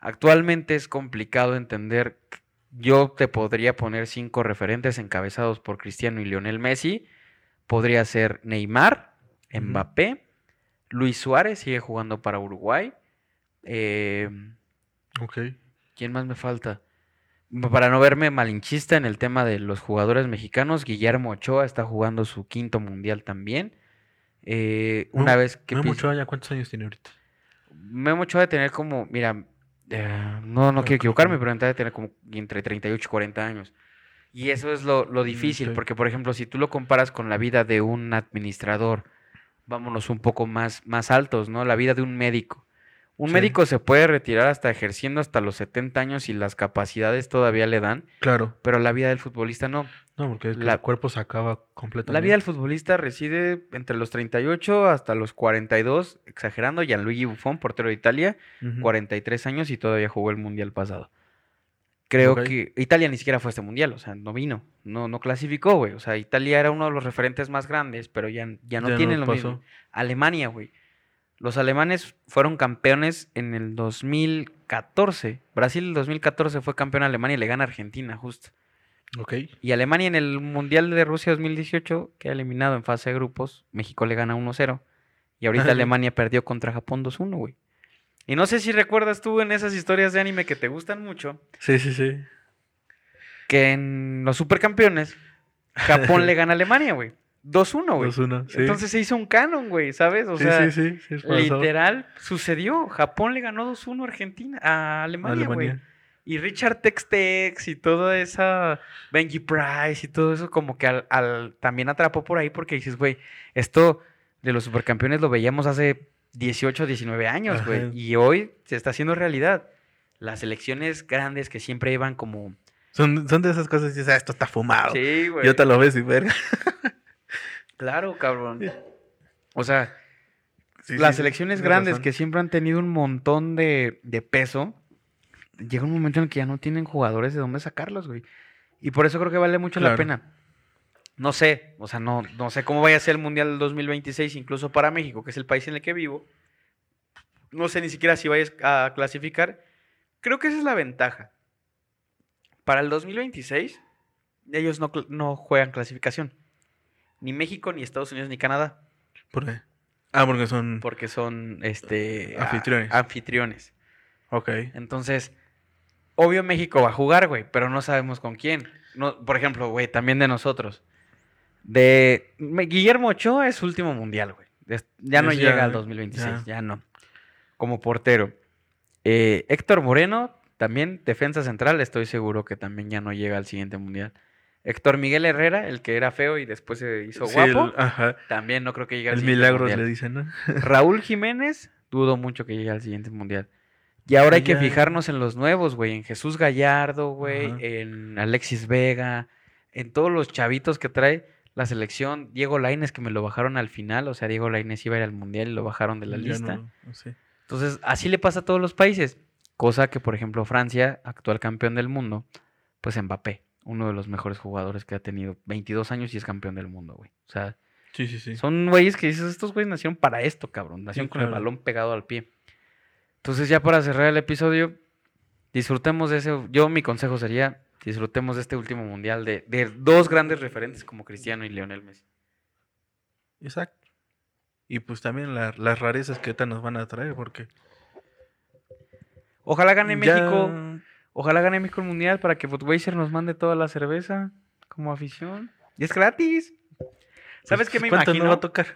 Actualmente es complicado entender. Yo te podría poner cinco referentes encabezados por Cristiano y Lionel Messi. Podría ser Neymar. Mbappé, Luis Suárez sigue jugando para Uruguay. eh, Ok. ¿Quién más me falta? Para no verme malinchista en el tema de los jugadores mexicanos, Guillermo Ochoa está jugando su quinto mundial también. Eh, una vez que Memo Ochoa, ¿ya cuántos años tiene ahorita? Memo Ochoa de tener como, mira, eh, no, no quiero equivocarme, pero de tener como entre 38 y 40 años. Y eso es lo, lo difícil, porque por ejemplo, si tú lo comparas con la vida de un administrador, vámonos un poco más, más altos, ¿no? La vida de un médico. Un Sí. médico se puede retirar hasta ejerciendo hasta los 70 años y las capacidades todavía le dan, Claro. pero la vida del futbolista no. No, porque La- el cuerpo se acaba completamente. La vida del futbolista reside entre los 38 hasta los 42, exagerando. Gianluigi Buffon, portero de Italia, Ujú. 43 años y todavía jugó el mundial pasado. Creo que Italia ni siquiera fue a este mundial, o sea, no vino, no, no clasificó, güey. O sea, Italia era uno de los referentes más grandes, pero ya, ya no Ya tienen no lo mismo. pasó. Alemania, güey. Los alemanes fueron campeones en el 2014. Brasil el 2014 fue campeón de Alemania y le gana a Argentina, justo. Ok. Y Alemania en el Mundial de Rusia 2018 queda eliminado en fase de grupos. México le gana 1-0. Y ahorita. Alemania perdió contra Japón 2-1, güey. Y no sé si recuerdas tú en esas historias de anime que te gustan mucho, Sí, sí, sí. que en los supercampeones Japón le gana a Alemania, güey. 2-1, güey. 2-1, sí. Entonces se hizo un canon, güey, ¿sabes? O sí, sea, sí, literal sucedió. Japón le ganó 2-1 a Argentina, a Alemania, güey. Y Richard Tex-Tex y toda esa Benji Price y todo eso como que al, al- también atrapó por ahí porque dices, güey, esto de los supercampeones lo veíamos hace 18, 19 años, güey. Y hoy se está haciendo realidad. Las elecciones grandes que siempre iban como... Son, son de esas cosas que dices, ah, esto está fumado. Sí, güey. Yo te lo ves y verga. Claro, cabrón. O sea, Sí, las sí, elecciones grandes razón. que siempre han tenido un montón de, de peso, llega un momento en el que ya no tienen jugadores de dónde sacarlos, güey. Y por eso creo que vale mucho la pena. No sé, o sea, no, no sé cómo vaya a ser el Mundial del 2026, incluso para México, que es el país en el que vivo. No sé ni siquiera si vayas a clasificar. Creo que esa es la ventaja. Para el 2026, ellos no, no juegan clasificación. Ni México, ni Estados Unidos, ni Canadá ¿Por qué? Ah, porque son... porque son este a- Anfitriones. anfitriones. Ok. Entonces, obvio México va a jugar, güey, pero no sabemos con quién. No, por ejemplo, güey, también de nosotros. De Guillermo Ochoa es su último mundial, güey. Ya no Es ya- llega al 2026, ya. ya, no. Como portero. Eh, Héctor Moreno, también defensa central, estoy seguro que también ya no llega al siguiente mundial. Héctor Miguel Herrera, el que era feo y después se hizo Sí, guapo, el, ajá. también no creo que llegue al El siguiente milagros mundial. le dicen, ¿no? Raúl Jiménez, dudo mucho que llegue al siguiente mundial. Y ahora hay que fijarnos en los nuevos, güey. En Jesús Gallardo, güey. En Alexis Vega. En todos los chavitos que trae la selección. Diego Lainez, que me lo bajaron al final. O sea, Diego Lainez iba a ir al mundial y lo bajaron de la Ya lista. no- no sé. Entonces, así le pasa a todos los países. Cosa que, por ejemplo, Francia, actual campeón del mundo, pues Mbappé, uno de los mejores jugadores que ha tenido 22 años y es campeón del mundo, güey. O sea, Sí, sí, sí. son güeyes que dices, estos güeyes nacieron para esto, cabrón. Nacieron con el balón pegado al pie. Entonces, ya para cerrar el episodio, disfrutemos de ese. Yo, mi consejo sería: disfrutemos de este último mundial de, de dos grandes referentes como Cristiano y Lionel Messi. Exacto. Y pues también la- las rarezas que ahorita nos van a traer, porque. Ojalá gane ya- México. Ojalá gane México el mundial para que Budweiser nos mande toda la cerveza como afición. Y es gratis. ¿Sabes pues, qué me ¿cuánto imagino? no va a tocar?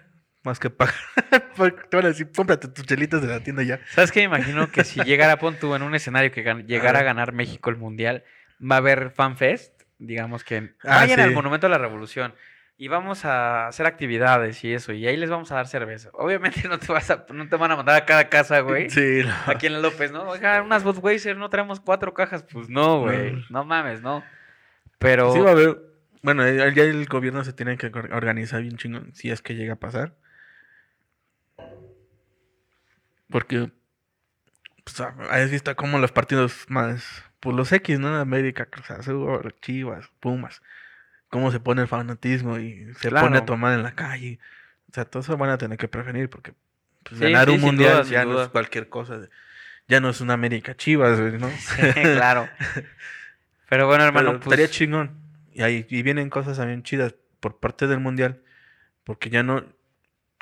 Más que pagar. Te van a decir, cómprate tus chelitas de la tienda ya. ¿Sabes qué me imagino? Que si llegara, pon tú en un escenario que llegara a Ajá. ganar México el mundial, va a haber fanfest, digamos que Ah, vayan al. Monumento a la Revolución y vamos a hacer actividades y eso, y ahí les vamos a dar cerveza. Obviamente no te vas a, no te van a mandar a cada casa, güey. Sí, no. Aquí en López, ¿no? Oiga, unas Budweiser, no traemos cuatro cajas. Pues no, güey. No. No mames, no. Pero. Sí va a haber. Bueno, ya el gobierno se tiene que or- organizar bien chingón si es que llega a pasar. Porque. Pues, ah, has visto cómo los partidos más. Pues los X, ¿no? América, Cruz Azul, Chivas, Pumas. Cómo se pone el fanatismo y se Claro. pone a tomar en la calle. O sea, todo eso van a tener que prevenir porque. Pues, Sí, ganar sí, un mundial duda, ya no es cualquier cosa. Ya no es una América Chivas, ¿no? claro. Pero bueno, hermano, Pero pues. estaría chingón. Y ahí y vienen cosas también chidas por parte del mundial. Porque ya no.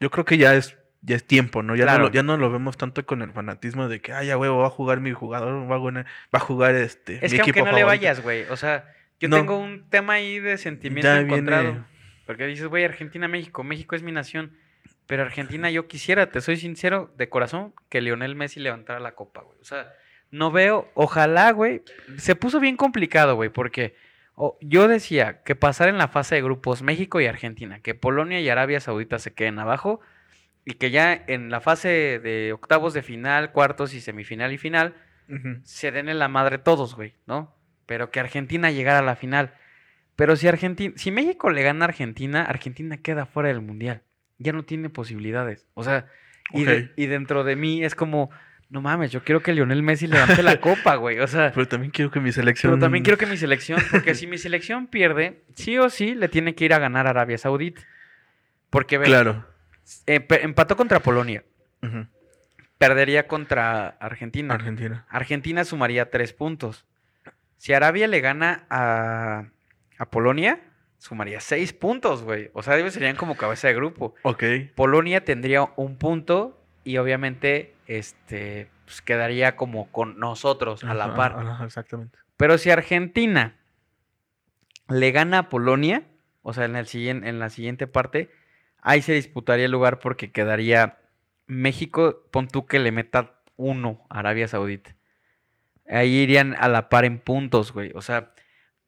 Yo creo que ya es ya es tiempo, ¿no? Ya, Claro. no lo, ya no lo vemos tanto con el fanatismo de que, ay, ya huevo, va a jugar mi jugador, va a, ganar- va a jugar este. Es mi que aunque no le favorito". vayas, güey. O sea, yo No. tengo un tema ahí de sentimiento Ya encontrado. viene- Porque dices, güey, Argentina, México. México es mi nación. Pero Argentina, yo quisiera, te soy sincero, de corazón, que Lionel Messi levantara la copa, güey. O sea, no veo, ojalá, güey. Se puso bien complicado, güey, porque o- yo decía que pasar en la fase de grupos México y Argentina, que Polonia y Arabia Saudita se queden abajo y que ya en la fase de octavos de final, cuartos y semifinal y final se den en la madre todos, güey, ¿no? Pero que Argentina llegara a la final. Pero si Argentina, si México le gana a Argentina, Argentina queda fuera del mundial. Ya no tiene posibilidades. O sea, y, de- Ok. y dentro de mí es como, no mames, yo quiero que Lionel Messi levante la copa, güey. O sea, Pero también quiero que mi selección. pero también quiero que mi selección, porque si mi selección pierde, sí o sí le tiene que ir a ganar a Arabia Saudita. Porque ve, Claro. eh, empató contra Polonia, perdería contra Argentina. Argentina. Argentina sumaría tres puntos. Si Arabia le gana a, a Polonia, sumaría seis puntos, güey. O sea, ellos serían como cabeza de grupo. Ok. Polonia tendría un punto y obviamente este pues, quedaría como con nosotros a la Ajá, par. ajá, exactamente. Pero si Argentina le gana a Polonia, o sea, en, el siguiente, en la siguiente parte, ahí se disputaría el lugar porque quedaría México, pon tú que le meta uno a Arabia Saudita. Ahí irían a la par en puntos, güey. O sea.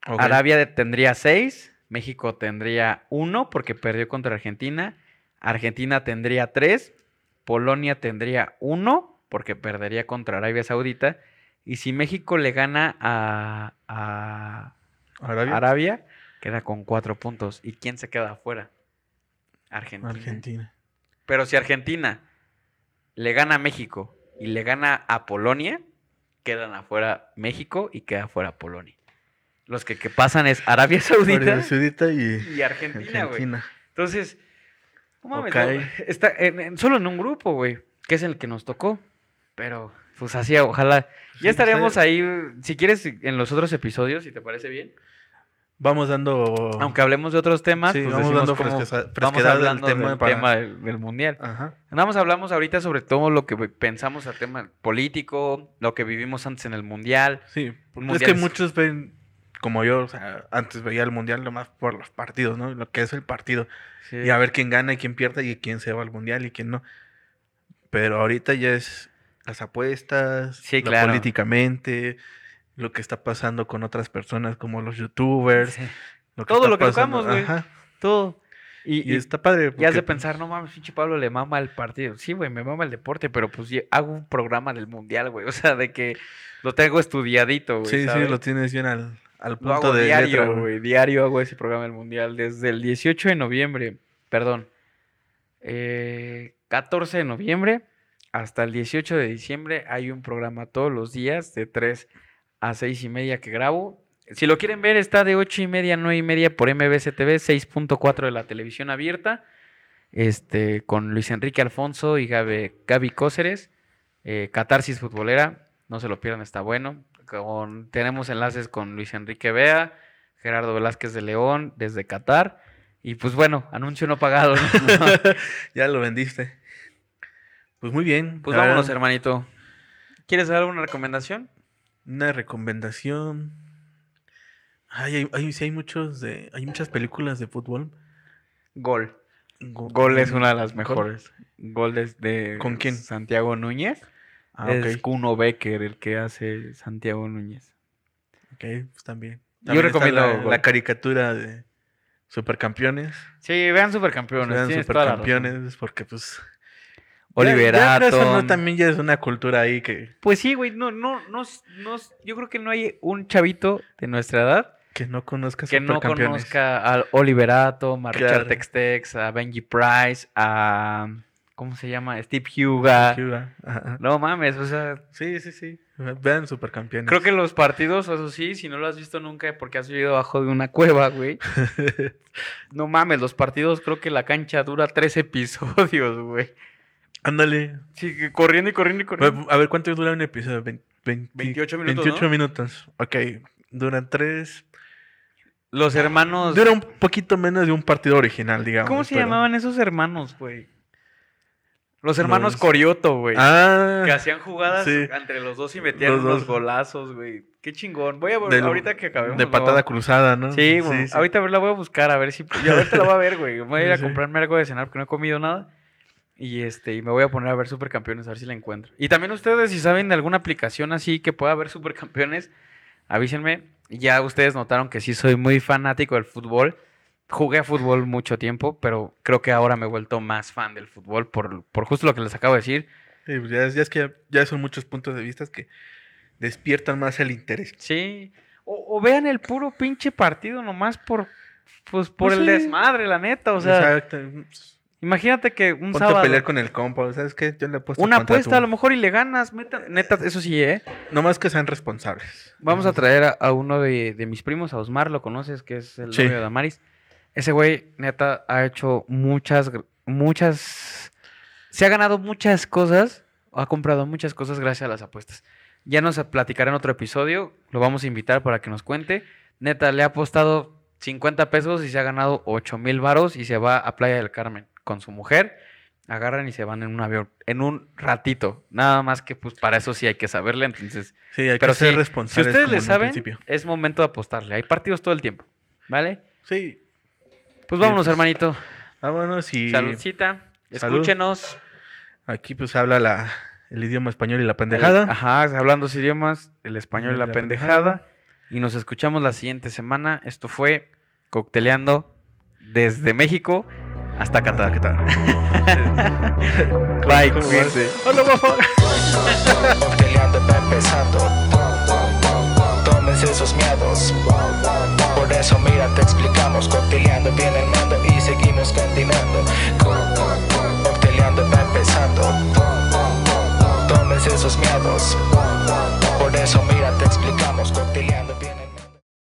Arabia tendría seis, México tendría uno porque perdió contra Argentina, Argentina tendría tres, Polonia tendría uno porque perdería contra Arabia Saudita, y si México le gana a, a Arabia. Arabia, queda con cuatro puntos. ¿Y quién se queda afuera? Argentina. Argentina. Pero si Argentina le gana a México y le gana a Polonia, quedan afuera México y queda afuera Polonia. Los que, que pasan es Arabia Saudita Arabia Saudita y y Argentina, güey. Entonces, no mames, Ok. no, está en- en- solo en un grupo, güey, que es el que nos tocó. Pero, pues así, ojalá. Ya estaremos pues, ahí, si quieres, en los otros episodios, si te parece bien. Vamos dando. Aunque hablemos de otros temas, Sí, pues vamos dando fresqueza- vamos fresquedad del hablando del tema tema, para- del, del mundial. Ajá. Nada más hablamos ahorita sobre todo lo que pensamos al tema político, lo que vivimos antes en el mundial. Sí, Un porque es mundial que es- muchos ven, como yo, o sea, antes veía el mundial nomás por los partidos, ¿no? Lo que es el partido. Y a ver quién gana y quién pierde y quién se va al mundial y quién no. Pero ahorita ya es las apuestas, Sí, claro. políticamente, lo que está pasando con otras personas como los youtubers. Sí, Lo que Todo lo que pasando- tocamos, güey. Todo. Y, Y, y está padre. ya has de porque- pensar, no mames, pinche Pablo le mama el partido. Sí, güey, me mama el deporte, pero pues hago un programa del mundial, güey. O sea, de que lo tengo estudiadito, güey. Sí, sí, lo tienes bien al, al Lo punto hago de diario, güey. güey. Diario hago ese programa del mundial. Desde el 18 de noviembre, perdón, eh, 14 de noviembre hasta el 18 de diciembre hay un programa todos los días de 3 a 6 y media que grabo. Si lo quieren ver, está de 8 y media a 9 y media por MBC TV, 6.4 de la televisión abierta. Este, con Luis Enrique Alfonso y Gabe- Gaby Cóceres. eh, Catarsis Futbolera. No se lo pierdan, está bueno. con, tenemos enlaces con Luis Enrique Vea, Gerardo Velázquez de León, desde Qatar. Y pues bueno, anuncio no pagado. ¿no? ya lo vendiste. Pues muy bien. pues vámonos, hermanito. ¿Quieres dar alguna recomendación? Una recomendación. Ay, hay, hay, sí hay muchos de. Hay muchas películas de fútbol. Gol. Go- Gol es una de las mejores. Gol es de ¿Con quién? Santiago Núñez. Ah, es ok. Kuno Becker el que hace Santiago Núñez. Ok, pues también. Yo También recomiendo la, la caricatura de Supercampeones. Sí, vean Supercampeones. Vean tienes toda la razón. Supercampeones, porque pues. Oliver ya, ya, pero eso no, también ya es una cultura ahí que, Pues sí, güey, no, no, no, no, yo creo que no hay un chavito de nuestra edad que no conozca que no conozca a Oliver Atom, a Richard Claro. Tex-Tex, a Benji Price, a... ¿Cómo se llama? Steve Huga. Ajá. No mames, o sea, Sí, sí, sí. Vean Supercampeones. creo que los partidos, eso sí, si no lo has visto nunca porque has vivido abajo de una cueva, güey. No mames, los partidos creo que la cancha dura tres episodios, güey. Ándale. Sí, que corriendo y corriendo y corriendo. A ver, ¿cuánto dura un episodio? Vein- vein- 28 minutos, 28 ¿no? minutos. Ok. Duran tres. Los hermanos... Dura un poquito menos de un partido original, digamos. ¿Cómo se pero- llamaban esos hermanos, güey? Los hermanos Los- Corioto, güey. Ah. Que hacían jugadas sí. entre los dos y metían Los unos dos. golazos, güey. Qué chingón. Voy a ver ahorita que acabemos. De patada cruzada, ¿no? Sí, güey. Ahorita la voy a buscar a ver si. Yo ahorita la voy a ver, güey. Voy a ir a Sí. comprarme algo de cenar porque no he comido nada. Y este, y me voy a poner a ver supercampeones, a ver si la encuentro. Y también ustedes, si saben de alguna aplicación así que pueda ver supercampeones, avísenme. Ya ustedes notaron que sí soy muy fanático del fútbol. Jugué a fútbol mucho tiempo, pero creo que ahora me he vuelto más fan del fútbol por, por justo lo que les acabo de decir. Sí, pues ya, es- ya es que ya, ya son muchos puntos de vista que despiertan más el interés. Sí. O, o vean el puro pinche partido nomás por, pues, por Pues el sí. desmadre, la neta. O sea, Exacto. Imagínate que un Ponte a sábado. pelear con el compa, ¿sabes qué? Yo le apuesto Una apuesta tú. a lo mejor y le ganas. Meta, neta, eso sí, ¿eh? Nomás que sean responsables. Vamos a traer a, a uno de, de mis primos, a Osmar, lo conoces, que es el Sí. novio de Damaris. Ese güey, neta, ha hecho muchas, muchas... Se ha ganado muchas cosas, ha comprado muchas cosas gracias a las apuestas. Ya nos platicará en otro episodio, lo vamos a invitar para que nos cuente. Neta, le ha apostado 50 pesos y se ha ganado 8 mil varos y se va a Playa del Carmen con su mujer. Agarran y se van en un avión, en un ratito. Nada más que pues para eso sí hay que saberle, entonces... Sí, hay Pero que ser sí, Si responsables. ustedes le saben, principio. es momento de apostarle. Hay partidos todo el tiempo. ¿Vale? Sí. Pues Sí, vámonos, pues, hermanito. Vámonos y Saludcita. Salud. Escúchenos. aquí pues habla la, el idioma español y la pendejada. El- ajá, hablando dos idiomas, el español y la, La pendejada. pendejada. Y nos escuchamos la siguiente semana. Esto fue Cocteleando desde México hasta Qatar. ¿Qué tal? Bye, ¿Cómo cuídense. Cocteleando va empezando. Tómense esos miedos. Por eso, mira, te explicamos. Cocteleando viene el mando y seguimos continuando. Co- Cocteleando va empezando. Tómense esos miedos. Por eso, mira, te explicamos.